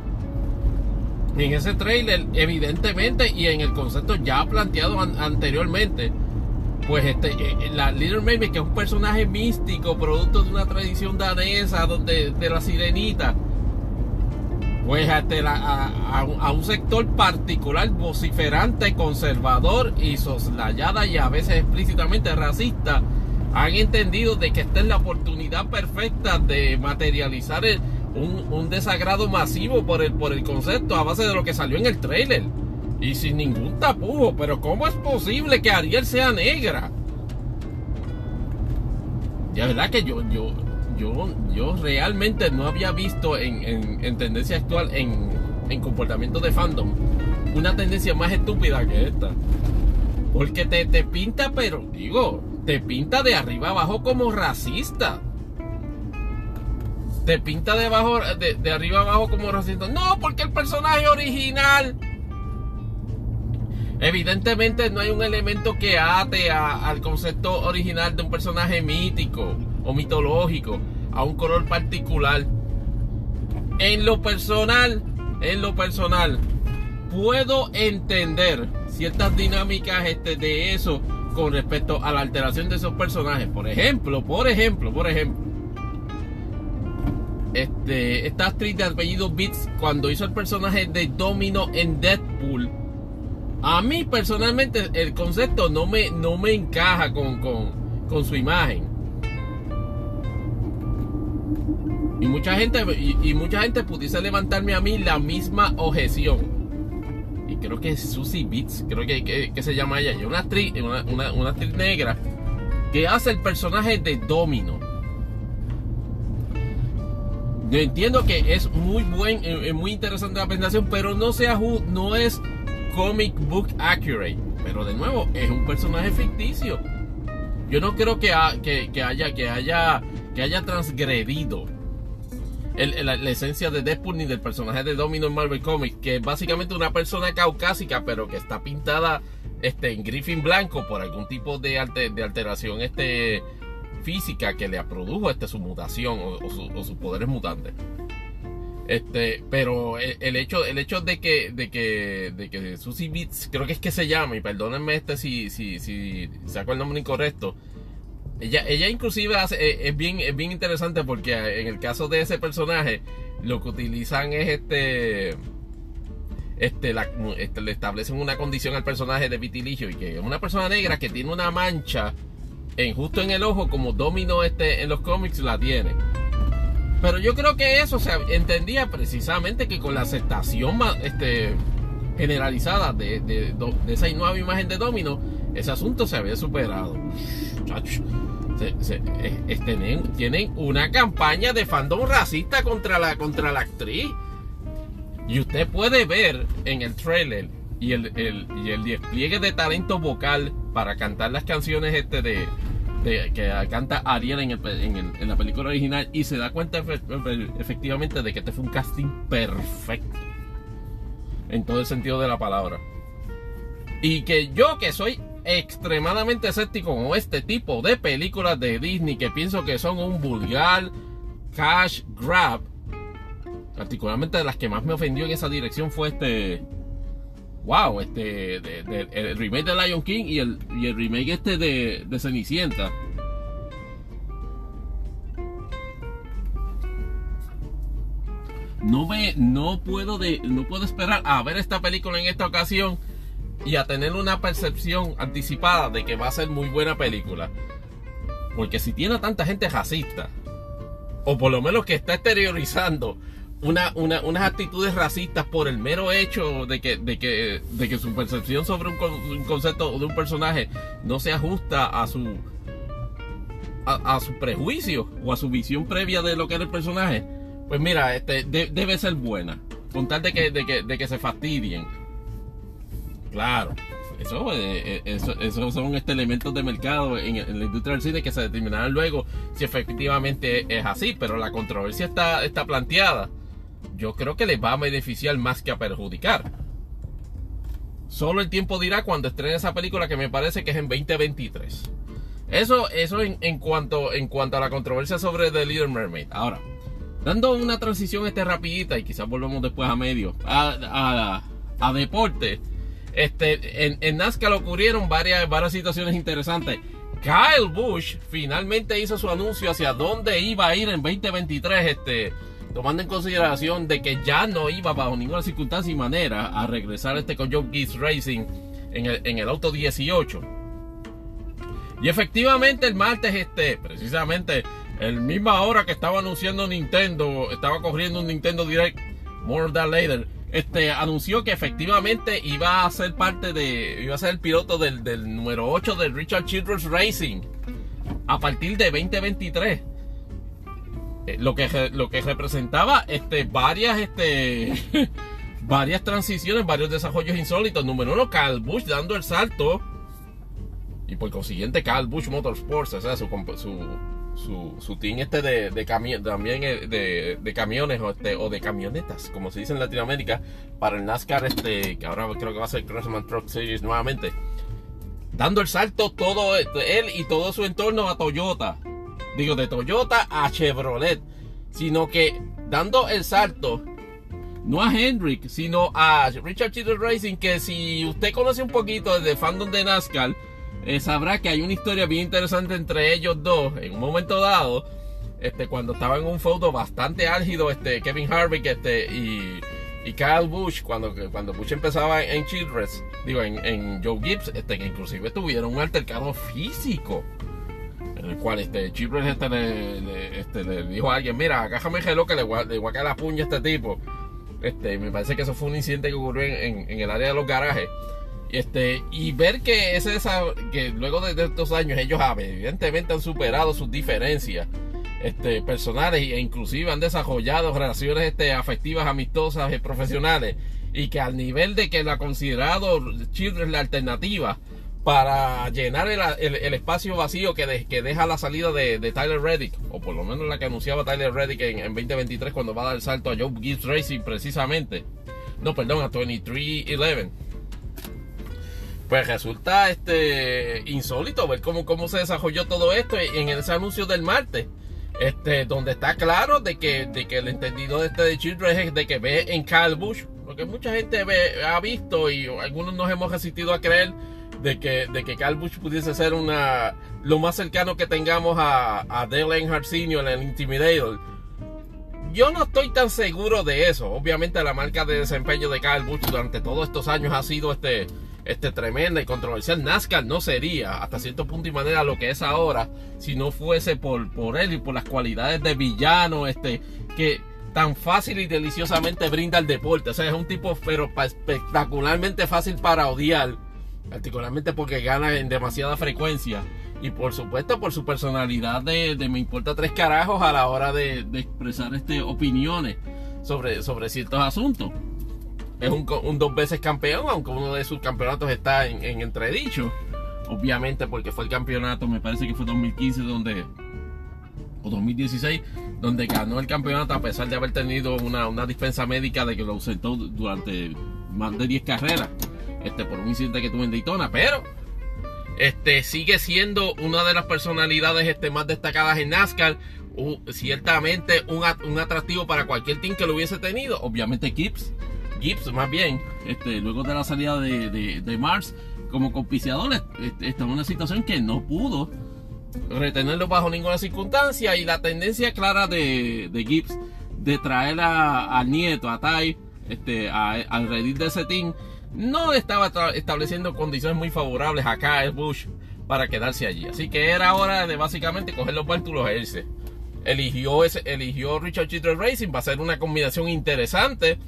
en ese trailer, evidentemente, y en el concepto ya planteado anteriormente, pues este, eh, eh, la Little Mermaid, que es un personaje místico, producto de una tradición danesa, donde, de la sirenita, pues este, a, a, un sector particular, vociferante, conservador y soslayada y a veces explícitamente racista, han entendido de que esta es la oportunidad perfecta de materializar el, un, desagrado masivo por el, por el concepto a base de lo que salió en el trailer. Y sin ningún tapujo, pero ¿cómo es posible que Ariel sea negra? Ya verdad que yo, yo, yo, yo realmente no había visto en, en, tendencia actual, en, en comportamiento de fandom, una tendencia más estúpida que esta. Porque te, te pinta, pero digo, te pinta de arriba abajo como racista te pinta de, abajo, de, arriba abajo como racista. No, porque el personaje original. Evidentemente no hay un elemento que ate al concepto original de un personaje mítico o mitológico, a un color particular. En lo personal, en lo personal, puedo entender ciertas dinámicas este, de eso con respecto a la alteración de esos personajes. Por ejemplo, por ejemplo, por ejemplo este, esta actriz de apellido Beats, cuando hizo el personaje de Domino en Deadpool, a mí personalmente el concepto no me, no me encaja con, con, su imagen. Y mucha gente, y, mucha gente pudiese levantarme a mí la misma objeción. Creo que es Susie Beats, creo que, que, se llama ella, una actriz, una, una actriz negra que hace el personaje de Domino. Yo entiendo que es muy buen, eh, eh, muy interesante la presentación, pero no sea no es comic book accurate. Pero de nuevo, es un personaje ficticio. Yo no creo que, que, haya que haya que haya transgredido la, esencia de Deadpool ni del personaje de Domino en Marvel Comics, que es básicamente una persona caucásica, pero que está pintada este, en griffin blanco por algún tipo de, de alteración este, física que le produjo este, su mutación o, sus poderes mutantes. Este, pero el, hecho, el hecho de que, de que, de que Susie Beats, creo que es que se llama, y perdónenme este si, si, si saco el nombre incorrecto. Ella, ella inclusive hace, es, bien, es bien interesante porque en el caso de ese personaje, lo que utilizan es este. Este, este le establecen una condición al personaje de vitiligio y que es una persona negra que tiene una mancha en justo en el ojo como Domino este en los cómics la tiene. Pero yo creo que eso se entendía precisamente que con la aceptación este, generalizada de, de, esa nueva imagen de Domino, ese asunto se había superado. tienen, una campaña de fandom racista contra la, contra la actriz. Y usted puede ver en el trailer y el, y el despliegue de talento vocal para cantar las canciones este de, que canta Ariel en, la película original y se da cuenta efectivamente de que este fue un casting perfecto en todo el sentido de la palabra y que yo que soy extremadamente escéptico con este tipo de películas de Disney que pienso que son un vulgar cash grab particularmente de las que más me ofendió en esa dirección fue este wow, este, el remake de Lion King y el, y el remake este de, de Cenicienta. No me, no puedo de, no puedo esperar a ver esta película en esta ocasión y a tener una percepción anticipada de que va a ser muy buena película. Porque si tiene tanta gente racista, o por lo menos que está exteriorizando una, una, unas actitudes racistas por el mero hecho de que, de que, su percepción sobre un, concepto de un personaje no se ajusta a su a, su prejuicio o a su visión previa de lo que era el personaje, pues mira, este, debe ser buena. Con tal de que, de que se fastidien. Claro. Eso, eh, eh, eso, son este, elementos de mercado en, la industria del cine que se determinarán luego si efectivamente es así, pero la controversia está, está planteada. Yo creo que les va a beneficiar más que a perjudicar. Solo el tiempo dirá cuando estrene esa película que me parece que es en 2023. Eso, eso en, cuanto, en cuanto a la controversia sobre The Little Mermaid. Ahora, dando una transición este rapidita y quizás volvemos después a medio, a, a, deporte. Este, en, en, NASCAR ocurrieron varias, situaciones interesantes. Kyle Busch finalmente hizo su anuncio hacia dónde iba a ir en 2023, este, tomando en consideración de que ya no iba bajo ninguna circunstancia y manera a regresar este con Joe Gibbs Racing en el, en el auto 18. Y efectivamente el martes, este, precisamente, el misma hora que estaba anunciando Nintendo, estaba corriendo un Nintendo Direct, more than later, este, anunció que efectivamente iba a ser parte de, iba a ser el piloto del, número 8 del Richard Childress Racing a partir de 2023. Eh, lo que, lo que representaba este, varias, este, varias transiciones, varios desarrollos insólitos. Número uno, Carl Bush dando el salto y por consiguiente Carl Busch Motorsports, o sea, su, su, su, team este de, de también eh, de, de, camiones o, este, o de camionetas, como se dice en Latinoamérica, para el NASCAR, este, que ahora creo que va a ser Crossman Truck Series nuevamente. Dando el salto todo él y todo su entorno a Toyota. Digo, de Toyota a Chevrolet. Sino que dando el salto no a Hendrick, sino a Richard Cheetor Racing, que si usted conoce un poquito de fandom de NASCAR, eh, sabrá que hay una historia bien interesante entre ellos dos en un momento dado. Este, cuando estaba en un foto bastante álgido, este, Kevin Harvick este, y, y Kyle Bush, cuando, cuando Bush empezaba en Childress, digo, en, Joe Gibbs, este, que inclusive tuvieron un altercado físico. En el cual este, Childress este, le, este, le dijo a alguien, mira, agájame el que le voy, a, caer la puña a este tipo. Este, me parece que eso fue un incidente que ocurrió en, en el área de los garajes. Este, y ver que ese que luego de, estos años ellos evidentemente han superado sus diferencias este, personales e inclusive han desarrollado relaciones este, afectivas, amistosas y profesionales y que al nivel de que la ha considerado Children la alternativa para llenar el, espacio vacío que, que, deja la salida de, Tyler Reddick, o por lo menos la que anunciaba Tyler Reddick en, en 2023 cuando va a dar el salto a Joe Gibbs Racing precisamente. No, perdón, a 23-11 pues resulta este insólito ver cómo, cómo se desarrolló todo esto en ese anuncio del martes. Este, donde está claro de que, de que el entendido de este de Children es de que ve en Kyle Bush, porque mucha gente ha visto y algunos nos hemos resistido a creer de que, de que Kyle Bush pudiese ser una lo más cercano que tengamos a, a Dale Earnhardt en el Intimidator. Yo no estoy tan seguro de eso. Obviamente la marca de desempeño de Kyle Bush durante todos estos años ha sido este este, tremenda y controversial. NASCAR no sería hasta cierto punto y manera lo que es ahora si no fuese por, por él y por las cualidades de villano este, que tan fácil y deliciosamente brinda el deporte. O sea, es un tipo pero espectacularmente fácil para odiar, particularmente porque gana en demasiada frecuencia. Y por supuesto por su personalidad de, me importa tres carajos a la hora de, expresar este, opiniones sobre, sobre ciertos asuntos es un, dos veces campeón, aunque uno de sus campeonatos está en, entredicho. Obviamente porque fue el campeonato, me parece que fue 2015 donde o 2016, donde ganó el campeonato a pesar de haber tenido una, dispensa médica de que lo ausentó durante más de 10 carreras, este, por un incidente que tuvo en Daytona, pero este, sigue siendo una de las personalidades este, más destacadas en NASCAR, ciertamente un, un, atractivo para cualquier team que lo hubiese tenido, obviamente Gibbs, Gibbs más bien, este, luego de la salida de, de, Mars como compiciador, este, está en una situación que no pudo retenerlo bajo ninguna circunstancia y la tendencia clara de, de Gibbs de traer al nieto, a Ty, este, al redil de ese team, no estaba estableciendo condiciones muy favorables a Kyle Bush para quedarse allí. Así que era hora de básicamente coger los bártulos e eligió, ese, eligió Richard Childress Racing. Va a ser una combinación interesante.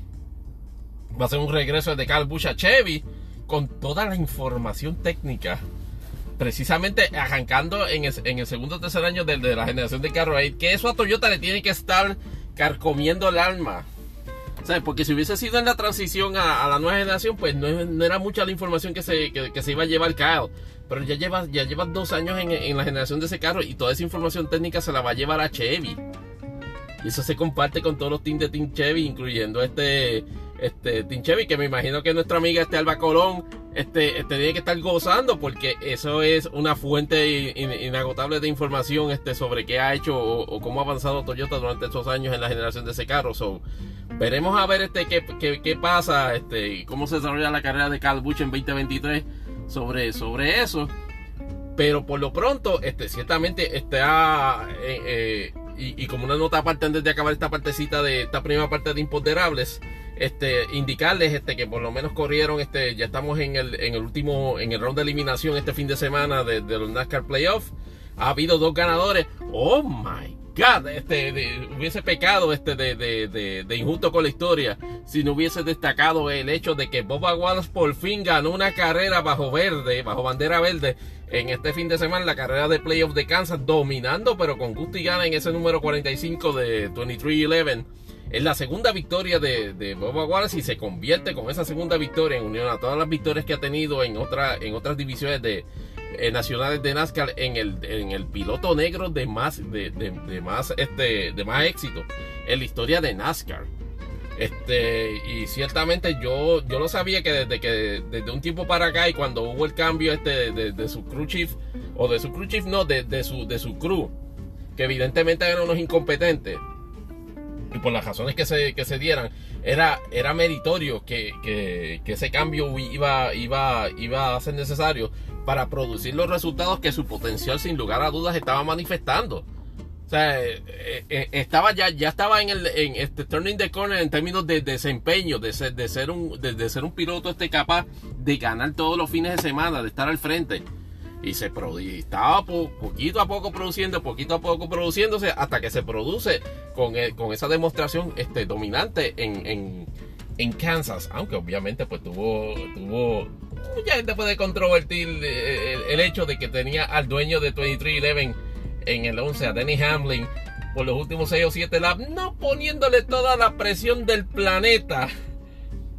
Va a ser un regreso de Carl Busch a Chevy con toda la información técnica. Precisamente arrancando en el, segundo o tercer año de, la generación de carro que eso a Toyota le tiene que estar carcomiendo el alma. Porque si hubiese sido en la transición a, la nueva generación, pues no, era mucha la información que se, iba a llevar Kyle. Pero ya lleva, ya lleva dos años en, en, la generación de ese carro y toda esa información técnica se la va a llevar a Chevy. Y eso se comparte con todos los teams de Team Chevy, incluyendo este este, Tinchevi, que me imagino que nuestra amiga este Alba Colón este, este, tiene que estar gozando porque eso es una fuente inagotable de información este, sobre qué ha hecho o, cómo ha avanzado Toyota durante estos años en la generación de ese carro. veremos a ver este, qué, qué, pasa este, y cómo se desarrolla la carrera de Carl en 2023 sobre, sobre eso. Pero por lo pronto, este, ciertamente está... Eh, eh, y, como una nota aparte antes de acabar esta partecita de esta primera parte de imponderables, este, indicarles este, que por lo menos corrieron, este, ya estamos en el, en el último, en el round de eliminación este fin de semana de, los NASCAR Playoffs. Ha habido dos ganadores. Oh my God, este, hubiese pecado este de, de, de, injusto con la historia si no hubiese destacado el hecho de que Boba Wallace por fin ganó una carrera bajo verde, bajo bandera verde en este fin de semana, la carrera de playoff de Kansas, dominando, pero con gusto y gana en ese número 45 de 23-11. Es la segunda victoria de, de Boba Wallace y se convierte con esa segunda victoria en unión a todas las victorias que ha tenido en, otra, en otras divisiones de, eh, nacionales de NASCAR en el, en el piloto negro de más, de, más, este, de más éxito en la historia de NASCAR. Este, y ciertamente yo, yo lo sabía que desde que desde un tiempo para acá y cuando hubo el cambio este de, su crew chief, o de su crew chief, no, de, su, de su crew, que evidentemente eran unos incompetentes, y por las razones que se, que se dieran, era, era meritorio que, que, ese cambio iba, iba, iba a ser necesario para producir los resultados que su potencial sin lugar a dudas estaba manifestando. O sea, eh, eh, estaba ya, ya estaba en el en este turning the corner en términos de, desempeño, de ser, de ser un, de, ser un piloto este capaz de ganar todos los fines de semana, de estar al frente y se estaba poquito a poco produciendo, poquito a poco produciéndose hasta que se produce con, e, con esa demostración este, dominante en, en, en, Kansas, aunque obviamente pues tuvo, tuvo mucha gente puede controvertir eh, el, el, hecho de que tenía al dueño de 2311 en el 11, a Denny Hamlin, por los últimos 6 o 7 laps, no poniéndole toda la presión del planeta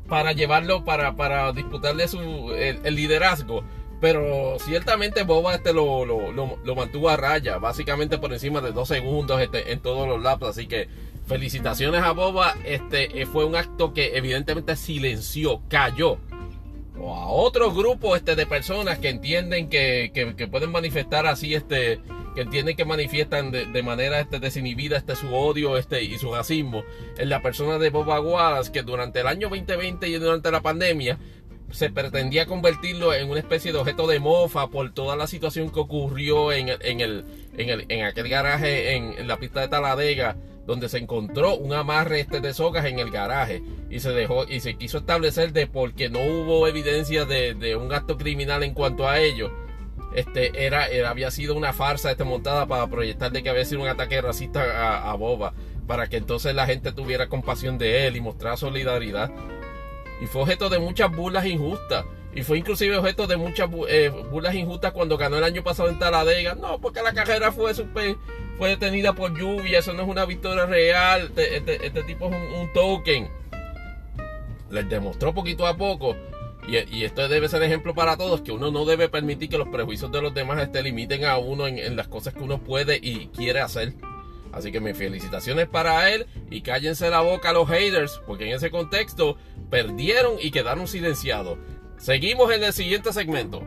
para llevarlo, para, para disputarle su, el liderazgo pero ciertamente Boba este lo, lo, mantuvo a raya, básicamente por encima de dos segundos este, en todos los laps. Así que felicitaciones a Boba. Este eh, fue un acto que evidentemente silenció, cayó. A otros grupos este, de personas que entienden que, que, pueden manifestar así, este, que entienden que manifiestan de, manera este, desinhibida este, su odio este, y su racismo en la persona de Boba Wallace, que durante el año 2020 y durante la pandemia se pretendía convertirlo en una especie de objeto de mofa por toda la situación que ocurrió en, en, el, en, el, en aquel garaje en, la pista de Taladega donde se encontró un amarre este de sogas en el garaje y se dejó y se quiso establecer de porque no hubo evidencia de, un acto criminal en cuanto a ello. Este era, había sido una farsa este montada para proyectar de que había sido un ataque racista a, a Boba para que entonces la gente tuviera compasión de él y mostrar solidaridad y fue objeto de muchas burlas injustas. Y fue inclusive objeto de muchas eh, burlas injustas cuando ganó el año pasado en Taladega. No, porque la carrera fue super, fue detenida por lluvia. Eso no es una victoria real. Este, este, este tipo es un, token. Les demostró poquito a poco. Y, esto debe ser ejemplo para todos. Que uno no debe permitir que los prejuicios de los demás este, limiten a uno en las cosas que uno puede y quiere hacer. Así que mis felicitaciones para él y cállense la boca los haters, porque en ese contexto perdieron y quedaron silenciados. Seguimos en el siguiente segmento.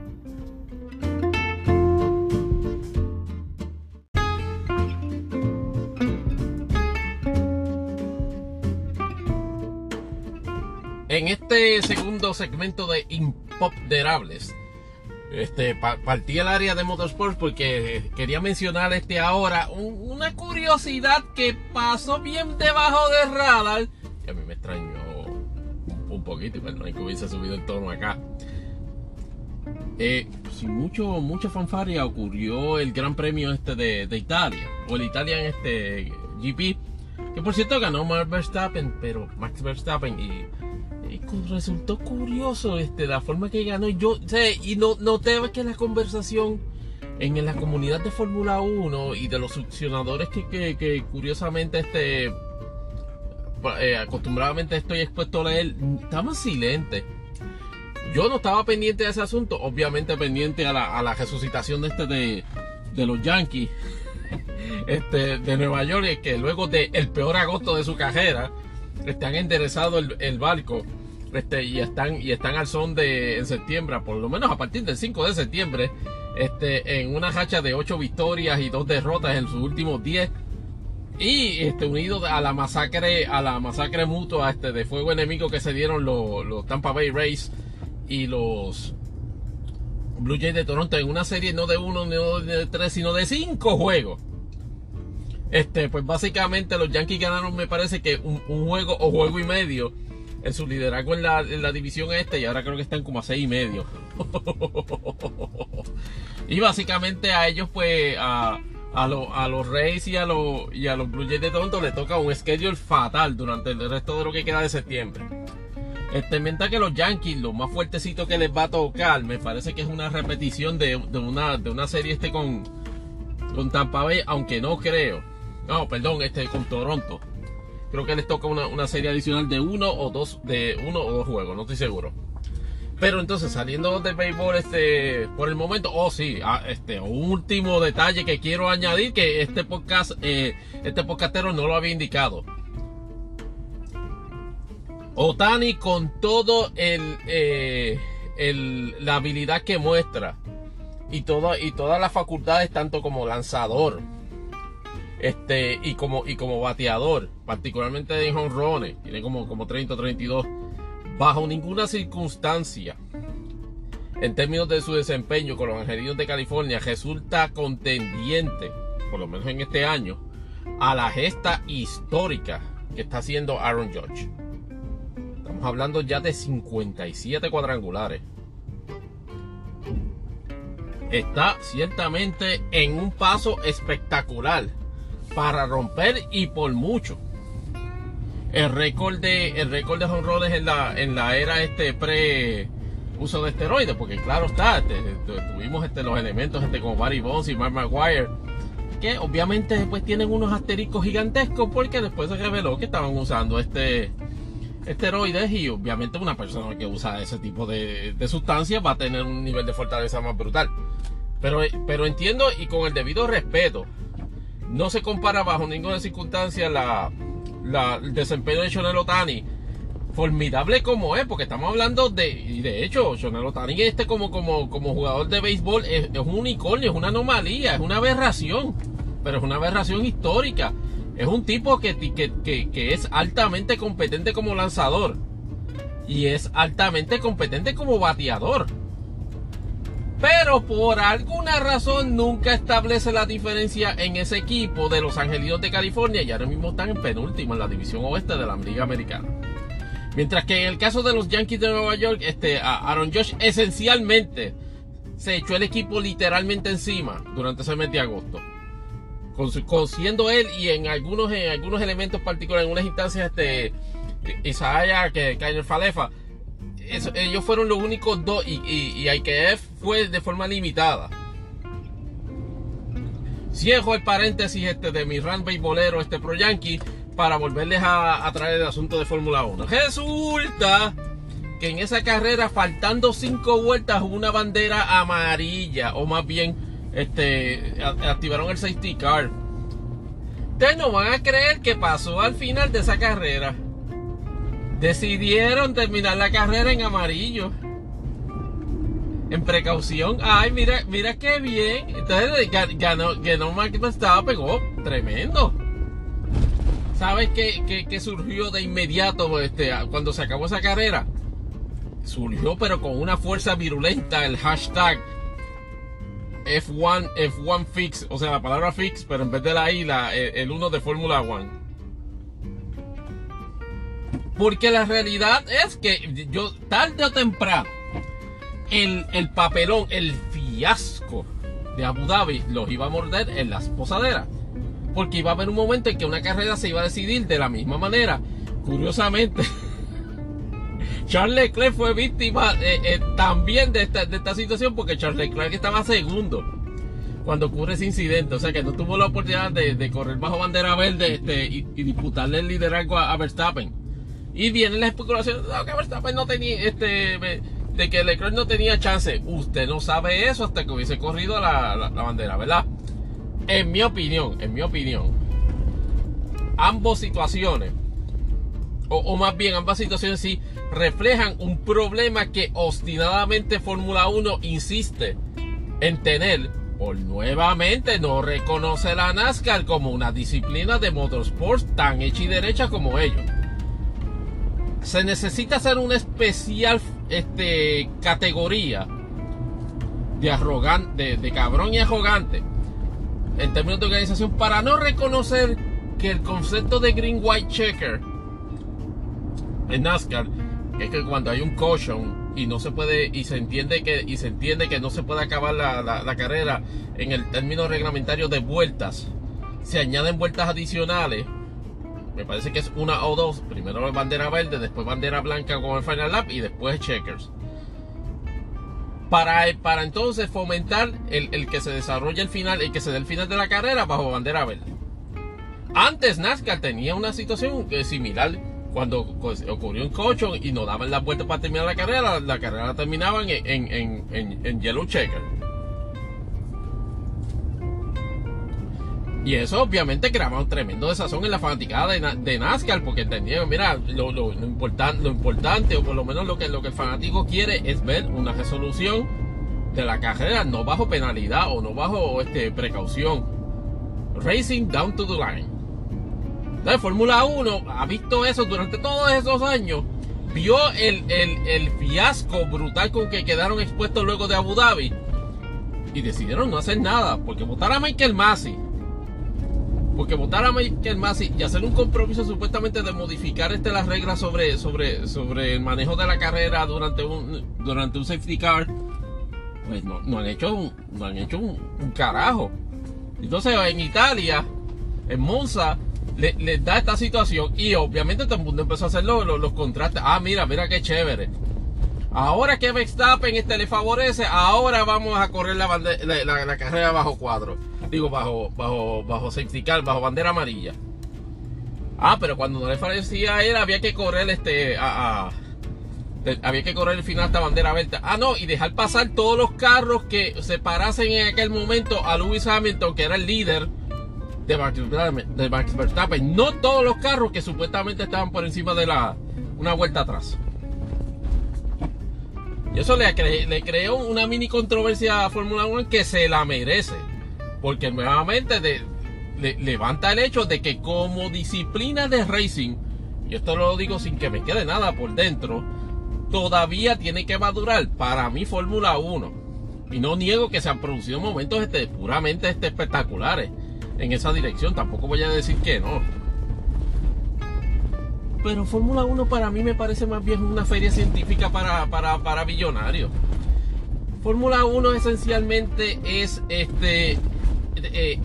En este segundo segmento de Imponderables, este, partí el área de motorsports porque quería mencionar este ahora una curiosidad que pasó bien debajo del radar. Que a mí me extrañó un, poquito, y perdón que hubiese subido el tono acá. Eh, sin mucho, mucha fanfaria ocurrió el Gran Premio este de, de Italia, o el Italian este GP, que por cierto ganó Max Verstappen, pero Max Verstappen y, y resultó curioso este la forma que ganó. Yo sé, y no noté que la conversación en la comunidad de Fórmula 1 y de los succionadores que, que, curiosamente este eh, acostumbradamente estoy expuesto a leer, estaban silentes. Yo no estaba pendiente de ese asunto, obviamente pendiente a la, resucitación de este de, de los Yankees este, de Nueva York, que luego el peor agosto de su carrera, han enderezado el barco este, y, están, y están al son de en septiembre, por lo menos a partir del 5 de septiembre, este, en una hacha de 8 victorias y 2 derrotas en sus últimos 10 y este, unido a la masacre a la masacre mutua este, de fuego enemigo que se dieron los, los Tampa Bay Rays y los Blue Jays de Toronto en una serie no de uno, no de tres, sino de cinco juegos. Este, pues básicamente los Yankees ganaron, me parece que un, juego o juego y medio en su liderazgo en la, división este y ahora creo que están como a seis y medio. y básicamente a ellos, pues, a, a, a los Rays y a, los, y a los Blue Jays de Toronto le toca un schedule fatal durante el resto de lo que queda de septiembre. Este, mientras que los Yankees, lo más fuertecito que les va a tocar, me parece que es una repetición de, una, de una serie este con, con Tampa Bay, aunque no creo. No, perdón, este con Toronto. Creo que les toca una, una serie adicional de uno o dos, de uno o dos juegos, no estoy seguro. Pero entonces, saliendo del béisbol, este, por el momento, oh sí, ah, este, último detalle que quiero añadir, que este podcast, eh, este podcastero no lo había indicado. Otani con todo el, eh, el, la habilidad que muestra y, todo, y todas las facultades, tanto como lanzador este, y, como, bateador, particularmente en honrones, tiene como, como 30 o 32 bajo ninguna circunstancia, en términos de su desempeño con los Angelinos de California, resulta contendiente, por lo menos en este año, a la gesta histórica que está haciendo Aaron Judge. Estamos hablando ya de 57 cuadrangulares. Está ciertamente en un paso espectacular para romper y por mucho. El récord de el récord de honrones en la en la era este pre uso de esteroides porque claro está este, tuvimos este, los elementos este, como Barry Bonds y Mark Maguire que obviamente después tienen unos asteriscos gigantescos porque después se reveló que estaban usando este esteroides y obviamente una persona que usa ese tipo de, de sustancias va a tener un nivel de fortaleza más brutal. Pero, pero entiendo y con el debido respeto no se compara bajo ninguna circunstancia la, el desempeño de Shonel Otani, formidable como es, porque estamos hablando de, y de hecho, Shonel Otani este como, como, como jugador de béisbol es, un unicornio, es una anomalía, es una aberración, pero es una aberración histórica. Es un tipo que, que, que es altamente competente como lanzador y es altamente competente como bateador. Pero por alguna razón nunca establece la diferencia en ese equipo de los Angelinos de California y ahora mismo están en penúltimo en la división oeste de la Liga Americana. Mientras que en el caso de los Yankees de Nueva York, este, Aaron Josh esencialmente se echó el equipo literalmente encima durante ese mes de agosto. Con, siendo él y en algunos, en algunos elementos particulares, en unas instancias, este, Isaiah, que, que Falefa, ellos fueron los únicos dos y, y, IKF fue de forma limitada. Cierro el paréntesis este de mi run bolero este Pro Yankee para volverles a, traer el asunto de Fórmula 1. Resulta que en esa carrera, faltando cinco vueltas, hubo una bandera amarilla, o más bien, este, activaron el safety car. Ustedes no van a creer que pasó al final de esa carrera decidieron terminar la carrera en amarillo. En precaución. Ay, mira, mira qué bien. Entonces ganó, ganó Max Verstappen, pegó tremendo. ¿Sabes qué, qué, surgió de inmediato este, cuando se acabó esa carrera? Surgió pero con una fuerza virulenta el hashtag F1, F1 Fix, o sea, la palabra fix, pero en vez de la I, la, el 1 de Fórmula 1. Porque la realidad es que yo tarde o temprano, el, el papelón, el fiasco de Abu Dhabi los iba a morder en las posaderas. Porque iba a haber un momento en que una carrera se iba a decidir de la misma manera. Curiosamente, Charles Leclerc fue víctima eh, eh, también de esta, de esta situación porque Charles Leclerc estaba segundo cuando ocurre ese incidente. O sea que no tuvo la oportunidad de, correr bajo bandera verde este, y, disputarle el liderazgo a, Verstappen. Y viene la especulación de que Verstappen no tenía, este, de que Leclerc no tenía chance. Usted no sabe eso hasta que hubiese corrido la, la, bandera, ¿verdad? En mi opinión, en mi opinión, ambas situaciones, o, o más bien ambas situaciones sí, reflejan un problema que obstinadamente Fórmula 1 insiste en tener por nuevamente no reconoce la NASCAR como una disciplina de motorsports tan hecha y derecha como ellos. Se necesita hacer una especial este, categoría de arrogante, de, cabrón y arrogante en términos de organización para no reconocer que el concepto de green white checker en NASCAR es que cuando hay un caution y no se puede y se entiende que y se entiende que no se puede acabar la, carrera en el término reglamentario de vueltas se añaden vueltas adicionales me parece que es una o dos. Primero bandera verde después bandera blanca con el final lap y después checkers. Para, para entonces fomentar el, el que se desarrolle el final el que se dé el final de la carrera bajo bandera verde. Antes NASCAR tenía una situación similar cuando ocurrió un coche y no daban la vuelta para terminar la carrera, la, carrera la terminaban en, Yellow Checker. Y eso obviamente creaba un tremendo desazón en la fanaticada de, NASCAR, porque entendían, mira, lo, lo, lo importante, o por lo menos lo que, lo que el fanático quiere es ver una resolución de la carrera, no bajo penalidad o no bajo este, precaución. Racing down to the line. La Fórmula 1 ha visto eso durante todos esos años. Vio el, fiasco brutal con que quedaron expuestos luego de Abu Dhabi. Y decidieron no hacer nada. Porque votar a Michael Masi. Porque votar a Michael Masi y hacer un compromiso supuestamente de modificar este, las reglas sobre, sobre, sobre el manejo de la carrera durante un, durante un safety car. Pues no, han hecho, un, no han hecho un carajo. Entonces en Italia, en Monza, les da esta situación y obviamente todo el mundo empezó a hacer los, los, contrastes. Ah, mira, mira qué chévere. Ahora que Verstappen este le favorece, ahora vamos a correr la, carrera bajo cuadro. Digo, bajo, bajo, bajo safety car, bajo bandera amarilla. Ah, pero cuando no le favorecía a él, había que correr este a, había que correr el final esta bandera verde. Ah, no, y dejar pasar todos los carros que se parasen en aquel momento a Lewis Hamilton, que era el líder de Max, Verstappen. No todos los carros que supuestamente estaban por encima de la una vuelta atrás. Y eso le, le creó una mini controversia a Fórmula 1 que se la merece. Porque nuevamente levanta el hecho de que como disciplina de racing, y esto lo digo sin que me quede nada por dentro, todavía tiene que madurar para mí Fórmula 1. Y no niego que se han producido momentos este, puramente este, espectaculares en esa dirección. Tampoco voy a decir que no. Pero Fórmula 1 para mí me parece más bien una feria científica para, para, para billonarios. Fórmula 1 esencialmente es este. Eh,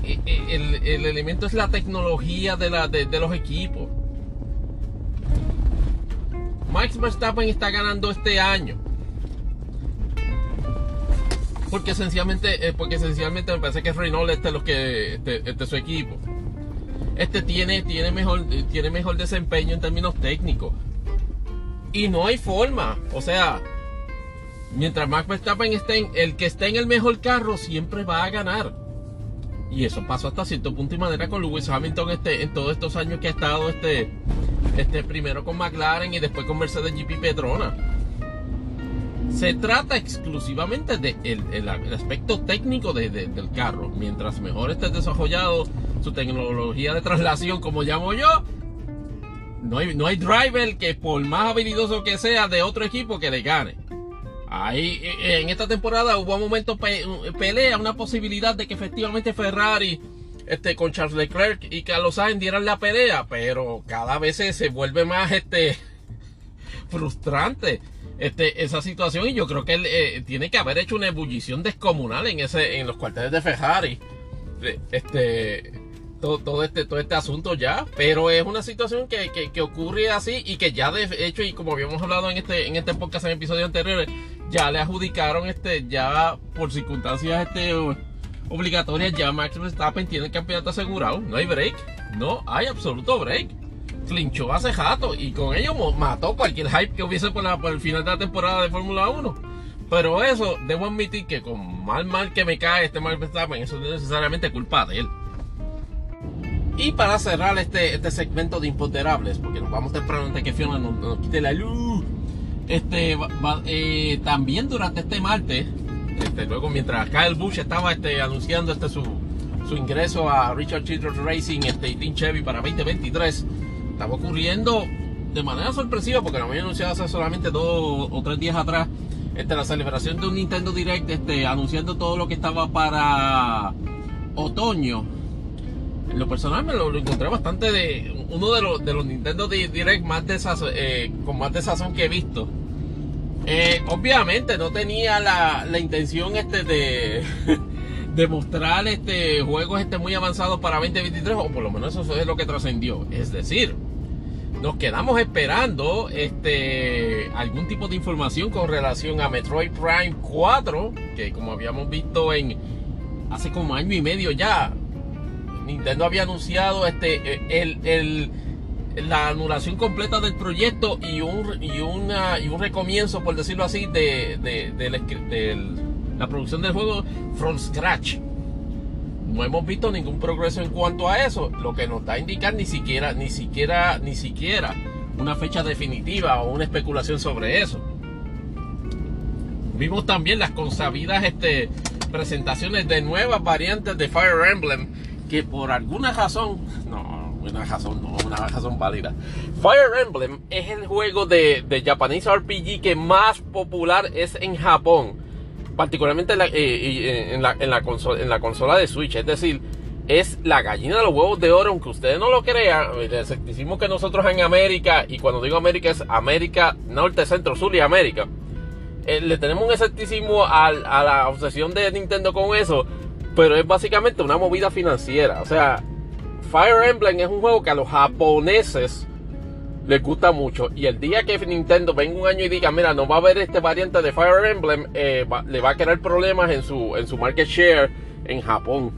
eh, eh, el, elemento es la tecnología de, la, de, los equipos. Max Verstappen está ganando este año porque esencialmente, eh, porque esencialmente me parece que Renault este es lo que este, este, es su equipo. Este tiene, tiene, mejor, tiene mejor desempeño en términos técnicos. Y no hay forma. O sea, mientras Max Verstappen esté en, el que esté en el mejor carro siempre va a ganar. Y eso pasó hasta cierto punto y manera con Lewis Hamilton este, en todos estos años que ha estado este, este primero con McLaren y después con Mercedes GP Petrona. Se trata exclusivamente del de el, aspecto técnico del carro. Mientras mejor esté desarrollado su tecnología de traslación, como llamo yo, no hay, no hay driver que por más habilidoso que sea de otro equipo que le gane. Ahí e, en esta temporada hubo un momento pelea, una posibilidad de que efectivamente Ferrari este, con Charles Leclerc y Carlos Sainz dieran la pelea, pero cada vez se vuelve más este frustrante este, esa situación y yo creo que él eh, tiene que haber hecho una ebullición descomunal en ese en los cuarteles de Ferrari este todo, este todo este asunto ya pero es una situación que, que, ocurre así y que ya de hecho y como habíamos hablado en este en este podcast en episodios anteriores ya le adjudicaron este ya por circunstancias este obligatorias ya Max Verstappen tiene el campeonato asegurado no hay break no hay absoluto break clinchó hace jato y con ello mató cualquier hype que hubiese por, la, por el final de la temporada de Fórmula 1. Pero eso, debo admitir que con mal mal que me cae este mal Verstappen, eso no es necesariamente culpa de él. Y para cerrar este, este segmento de imponderables, porque nos vamos temprano antes que Fiona nos, quite la luz, este, eh, también durante este martes, este, luego mientras Kyle Bush estaba este, anunciando este, su, su ingreso a Richard Childress Racing este, y Team Chevy para 2023, estaba ocurriendo de manera sorpresiva porque lo había anunciado hace solamente dos o tres días atrás este, la celebración de un Nintendo Direct este, anunciando todo lo que estaba para otoño. En lo personal me lo, encontré bastante de uno de los, de los Nintendo Direct más eh, con más de sazón que he visto. Eh, obviamente no tenía la, la intención este de, de mostrar este juegos este muy avanzados para 2023 o por lo menos eso es lo que trascendió. Es decir, nos quedamos esperando este, algún tipo de información con relación a Metroid Prime 4, que como habíamos visto en hace como año y medio ya, Nintendo había anunciado este, el, la anulación completa del proyecto y un, y una, y un recomienzo, por decirlo así, de, de la producción del juego from scratch no hemos visto ningún progreso en cuanto a eso, lo que nos da a indicar ni siquiera, ni siquiera, ni siquiera una fecha definitiva o una especulación sobre eso. Vimos también las consabidas este, presentaciones de nuevas variantes de Fire Emblem que por alguna razón, no, una razón, no, una razón válida. Fire Emblem es el juego de, de Japanese RPG que más popular es en Japón particularmente en la, eh, eh, en, la, en, la consola, en la consola de Switch. Es decir, es la gallina de los huevos de oro, aunque ustedes no lo crean. El escepticismo que nosotros en América, y cuando digo América es América, Norte, Centro, Sur y América, eh, le tenemos un escepticismo a, a la obsesión de Nintendo con eso, pero es básicamente una movida financiera. O sea, Fire Emblem es un juego que a los japoneses les gusta mucho. Y el día que Nintendo venga un año y diga, mira, no va a haber este variante de Fire Emblem, eh, le va a crear problemas en su, en su market share en Japón.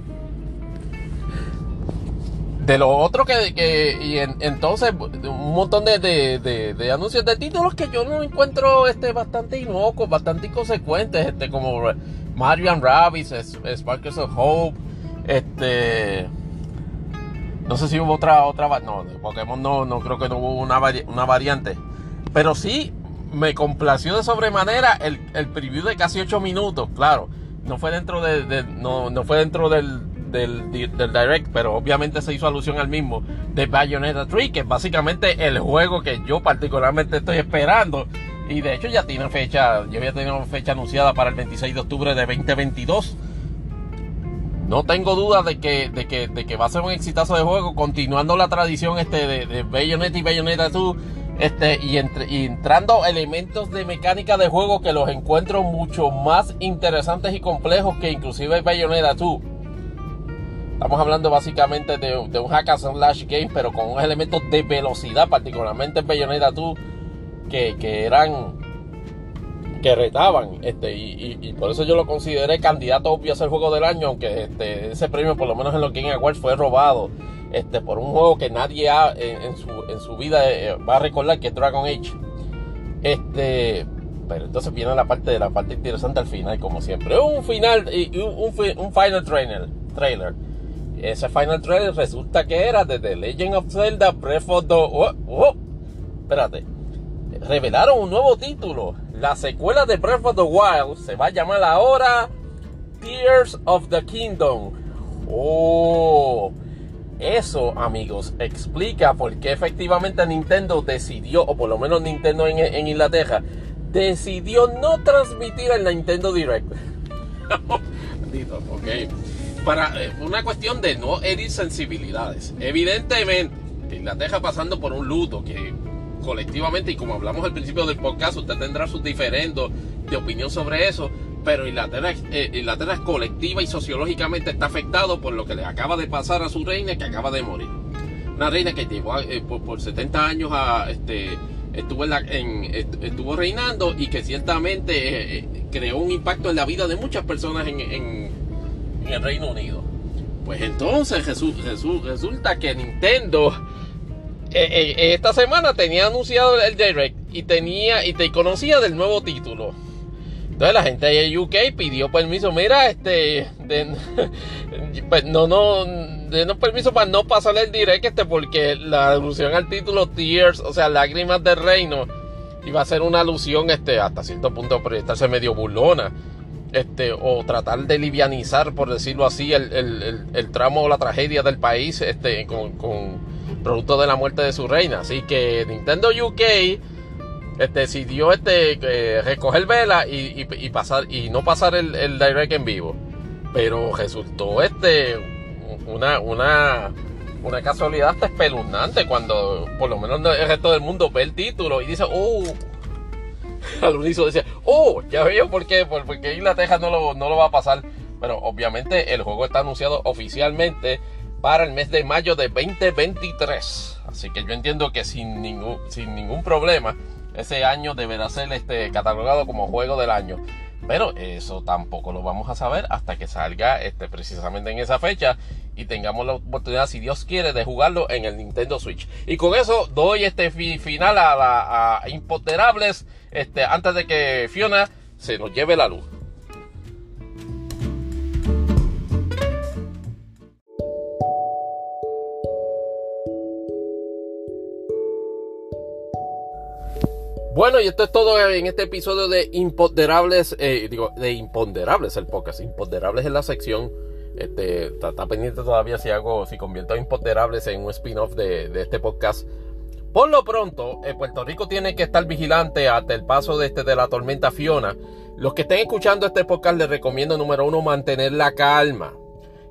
De lo otro que, y entonces un montón de, de, anuncios de títulos que yo no encuentro este bastante inocuos, bastante inconsecuentes, este como Mario and Rabbids, Sparkles of Hope, este no sé si hubo otra, otra, no, de Pokémon no, no creo que no hubo una, una variante. Pero sí me complació de sobremanera el, el preview de casi 8 minutos, claro. No fue dentro de, no, no, fue dentro del, del, del, direct, pero obviamente se hizo alusión al mismo de Bayonetta 3, que es básicamente el juego que yo particularmente estoy esperando. Y de hecho ya tiene fecha, yo había tenido fecha anunciada para el 26 de octubre de 2022. No tengo duda de que, de que, de que va a ser un exitazo de juego, continuando la tradición este de, de Bayonetta y Bayonetta 2, este, y, entre, y entrando elementos de mecánica de juego que los encuentro mucho más interesantes y complejos que inclusive Bayonetta 2. Estamos hablando básicamente de, un hack and slash game, pero con unos elementos de velocidad, particularmente en Bayonetta 2, que, eran que retaban este y, por eso yo lo consideré candidato obvio a ser juego del año aunque este, ese premio por lo menos en los Game Awards fue robado este por un juego que nadie ha, en, su, en su vida eh, va a recordar que es Dragon Age. Este pero entonces viene la parte de la parte interesante al final como siempre. Un final y un, un, final trailer trailer ese final trailer resulta que era de The Legend of Zelda Breath of the oh, oh, espérate revelaron un nuevo título la secuela de Breath of the Wild se va a llamar ahora Tears of the Kingdom. Oh, eso, amigos, explica por qué efectivamente Nintendo decidió, o por lo menos Nintendo en, Inglaterra, decidió no transmitir el Nintendo Direct. okay. Para eh, una cuestión de no herir sensibilidades. Evidentemente, Inglaterra pasando por un luto que colectivamente, y como hablamos al principio del podcast, usted tendrá sus diferendos de opinión sobre eso, pero Inglaterra, eh, Inglaterra colectiva y sociológicamente está afectado por lo que le acaba de pasar a su reina que acaba de morir. Una reina que llevó eh, por, 70 años a, este, estuvo, estuvo reinando y que ciertamente creó un impacto en la vida de muchas personas en, en, el Reino Unido. Pues entonces resulta que Nintendo esta semana tenía anunciado el Direct y tenía y te conocía del nuevo título. Entonces la gente de UK pidió permiso, mira, este, pues no, no, permiso para no pasar el direct, este, porque la alusión al título Tears, o sea, lágrimas del reino, iba a ser una alusión, este, hasta cierto punto proyectarse medio burlona, este, o tratar de livianizar, por decirlo así, el, el, tramo o la tragedia del país, este, con, con producto de la muerte de su reina. Así que Nintendo UK este, decidió este, recoger vela y, pasar, y no pasar el, direct en vivo. Pero resultó este, una, una, una casualidad espeluznante cuando por lo menos el resto del mundo ve el título y dice, oh, al unísono decía, oh, ya veo por qué, porque Inglaterra no lo, no lo va a pasar. Pero obviamente el juego está anunciado oficialmente para el mes de mayo de 2023. Así que yo entiendo que sin ningún, sin ningún problema ese año deberá ser este, catalogado como juego del año. Pero eso tampoco lo vamos a saber hasta que salga este, precisamente en esa fecha y tengamos la oportunidad, si Dios quiere, de jugarlo en el Nintendo Switch. Y con eso doy este final a, Impoterables este, antes de que Fiona se nos lleve la luz. Bueno, y esto es todo en este episodio de Imponderables, eh, digo, de Imponderables el podcast. Imponderables es la sección. Este, está, pendiente todavía si hago, si convierto a Imponderables en un spin-off de, este podcast. Por lo pronto, eh, Puerto Rico tiene que estar vigilante hasta el paso de, este, de la tormenta Fiona. Los que estén escuchando este podcast les recomiendo, número uno, mantener la calma.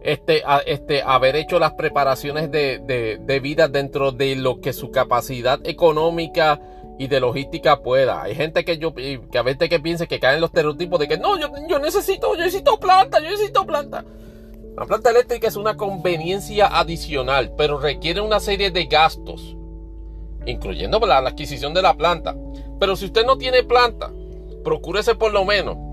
Este, este, haber hecho las preparaciones de, vida dentro de lo que su capacidad económica y de logística pueda. Hay gente que yo que a veces que piense que caen los estereotipos de que no, yo, yo necesito, yo necesito planta, yo necesito planta. La planta eléctrica es una conveniencia adicional, pero requiere una serie de gastos, incluyendo la, la adquisición de la planta. Pero si usted no tiene planta, procúrese por lo menos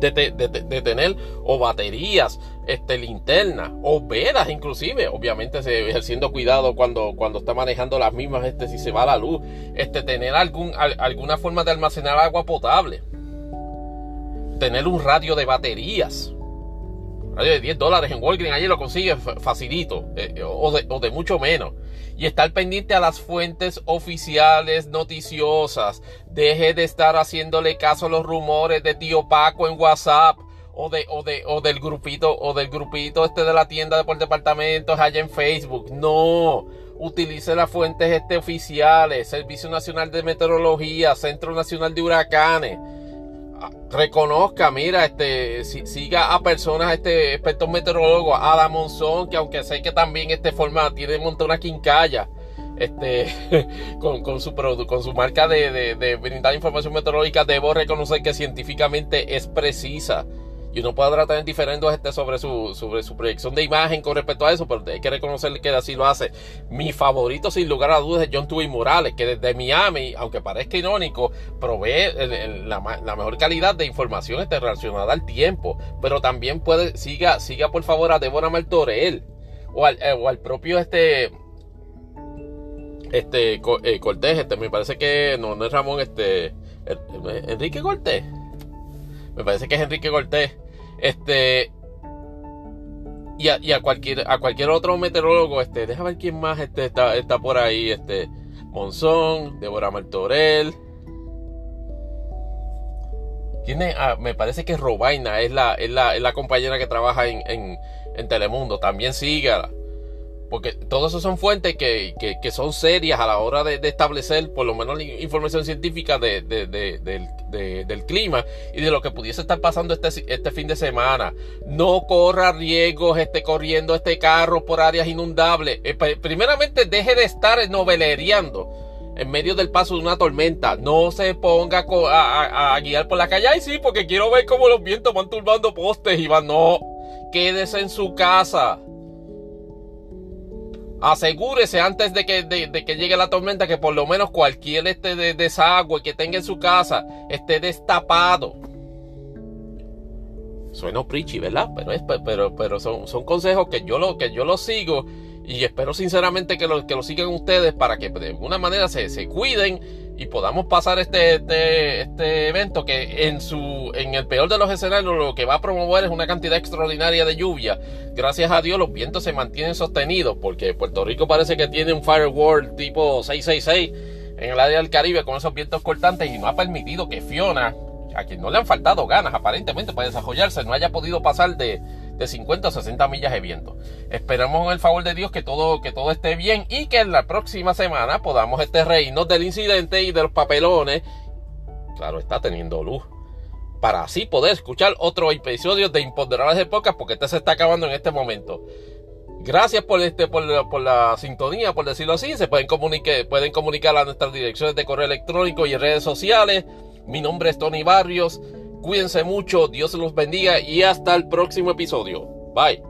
de, tener o baterías, este, linterna o velas inclusive, obviamente se, ejerciendo cuidado cuando, cuando está manejando las mismas, este, si se va la luz, este, tener algún, alguna forma de almacenar agua potable, tener un radio de baterías, radio de 10 dólares en Walgreens, allí lo consigue facilito, eh, eh, o, de, o de mucho menos y estar pendiente a las fuentes oficiales noticiosas. Deje de estar haciéndole caso a los rumores de tío Paco en WhatsApp o de, o de, o del grupito, o del grupito este de la tienda de por departamentos allá en Facebook. No. Utilice las fuentes este oficiales, Servicio Nacional de Meteorología, Centro Nacional de Huracanes reconozca, mira, este, siga a personas, este, expertos meteorólogos, Adam Monzón, que aunque sé que también este forma, tiene una quincalla, este, con, con, su con su marca de, de, de brindar información meteorológica, debo reconocer que científicamente es precisa y uno podrá tener diferentes este sobre su, sobre su proyección de imagen con respecto a eso, pero hay que reconocerle que así lo hace. Mi favorito, sin lugar a dudas, es John Tui Morales, que desde Miami, aunque parezca irónico, provee la, mejor calidad de información este, relacionada al tiempo. Pero también puede, siga, siga por favor a Débora Martorell o al, eh, o al propio este este eh, Cortés, este, me parece que no, no es Ramón, este Enrique Cortés. Me parece que es Enrique Cortés. Este. Y a, y a, cualquier, a cualquier otro meteorólogo, este, deja ver quién más este, está, está por ahí, este, Monzón, Débora Martorell. Tiene, ah, me parece que Robaina es la, es la, es la compañera que trabaja en, en, en Telemundo. También sígala. Porque todas esas son fuentes que, que, son serias a la hora de, establecer por lo menos información científica de, del clima y de lo que pudiese estar pasando este, este fin de semana. No corra riesgos esté corriendo este carro por áreas inundables. Eh, primeramente, deje de estar noveleriando en medio del paso de una tormenta. No se ponga a, guiar por la calle. Ay, sí, porque quiero ver cómo los vientos van turbando postes y van. No, quédese en su casa. Asegúrese antes de que, de, que, llegue la tormenta que por lo menos cualquier este de desagüe que tenga en su casa esté destapado. Suena preachy, ¿verdad? Pero, es, pero, pero son, son consejos que yo, lo, que yo los sigo y espero sinceramente que lo, que lo sigan ustedes para que de alguna manera se, se cuiden y podamos pasar este, este, este, evento que en, su, en el peor de los escenarios lo que va a promover es una cantidad extraordinaria de lluvia. Gracias a Dios los vientos se mantienen sostenidos porque Puerto Rico parece que tiene un firewall tipo 666 en el área del Caribe con esos vientos cortantes y no ha permitido que Fiona, a quien no le han faltado ganas aparentemente para desarrollarse, no haya podido pasar de de 50 o 60 millas de viento. Esperamos en el favor de Dios que todo, que todo esté bien y que en la próxima semana podamos este reírnos del incidente y de los papelones. Claro, está teniendo luz. Para así poder escuchar otro episodio de Imponderables de Podcast porque este se está acabando en este momento. Gracias por, este, por, la, sintonía, por decirlo así. Se pueden comunicar, pueden comunicar a nuestras direcciones de correo electrónico y redes sociales. Mi nombre es Tony Barrios. Cuídense mucho, Dios los bendiga y hasta el próximo episodio. Bye.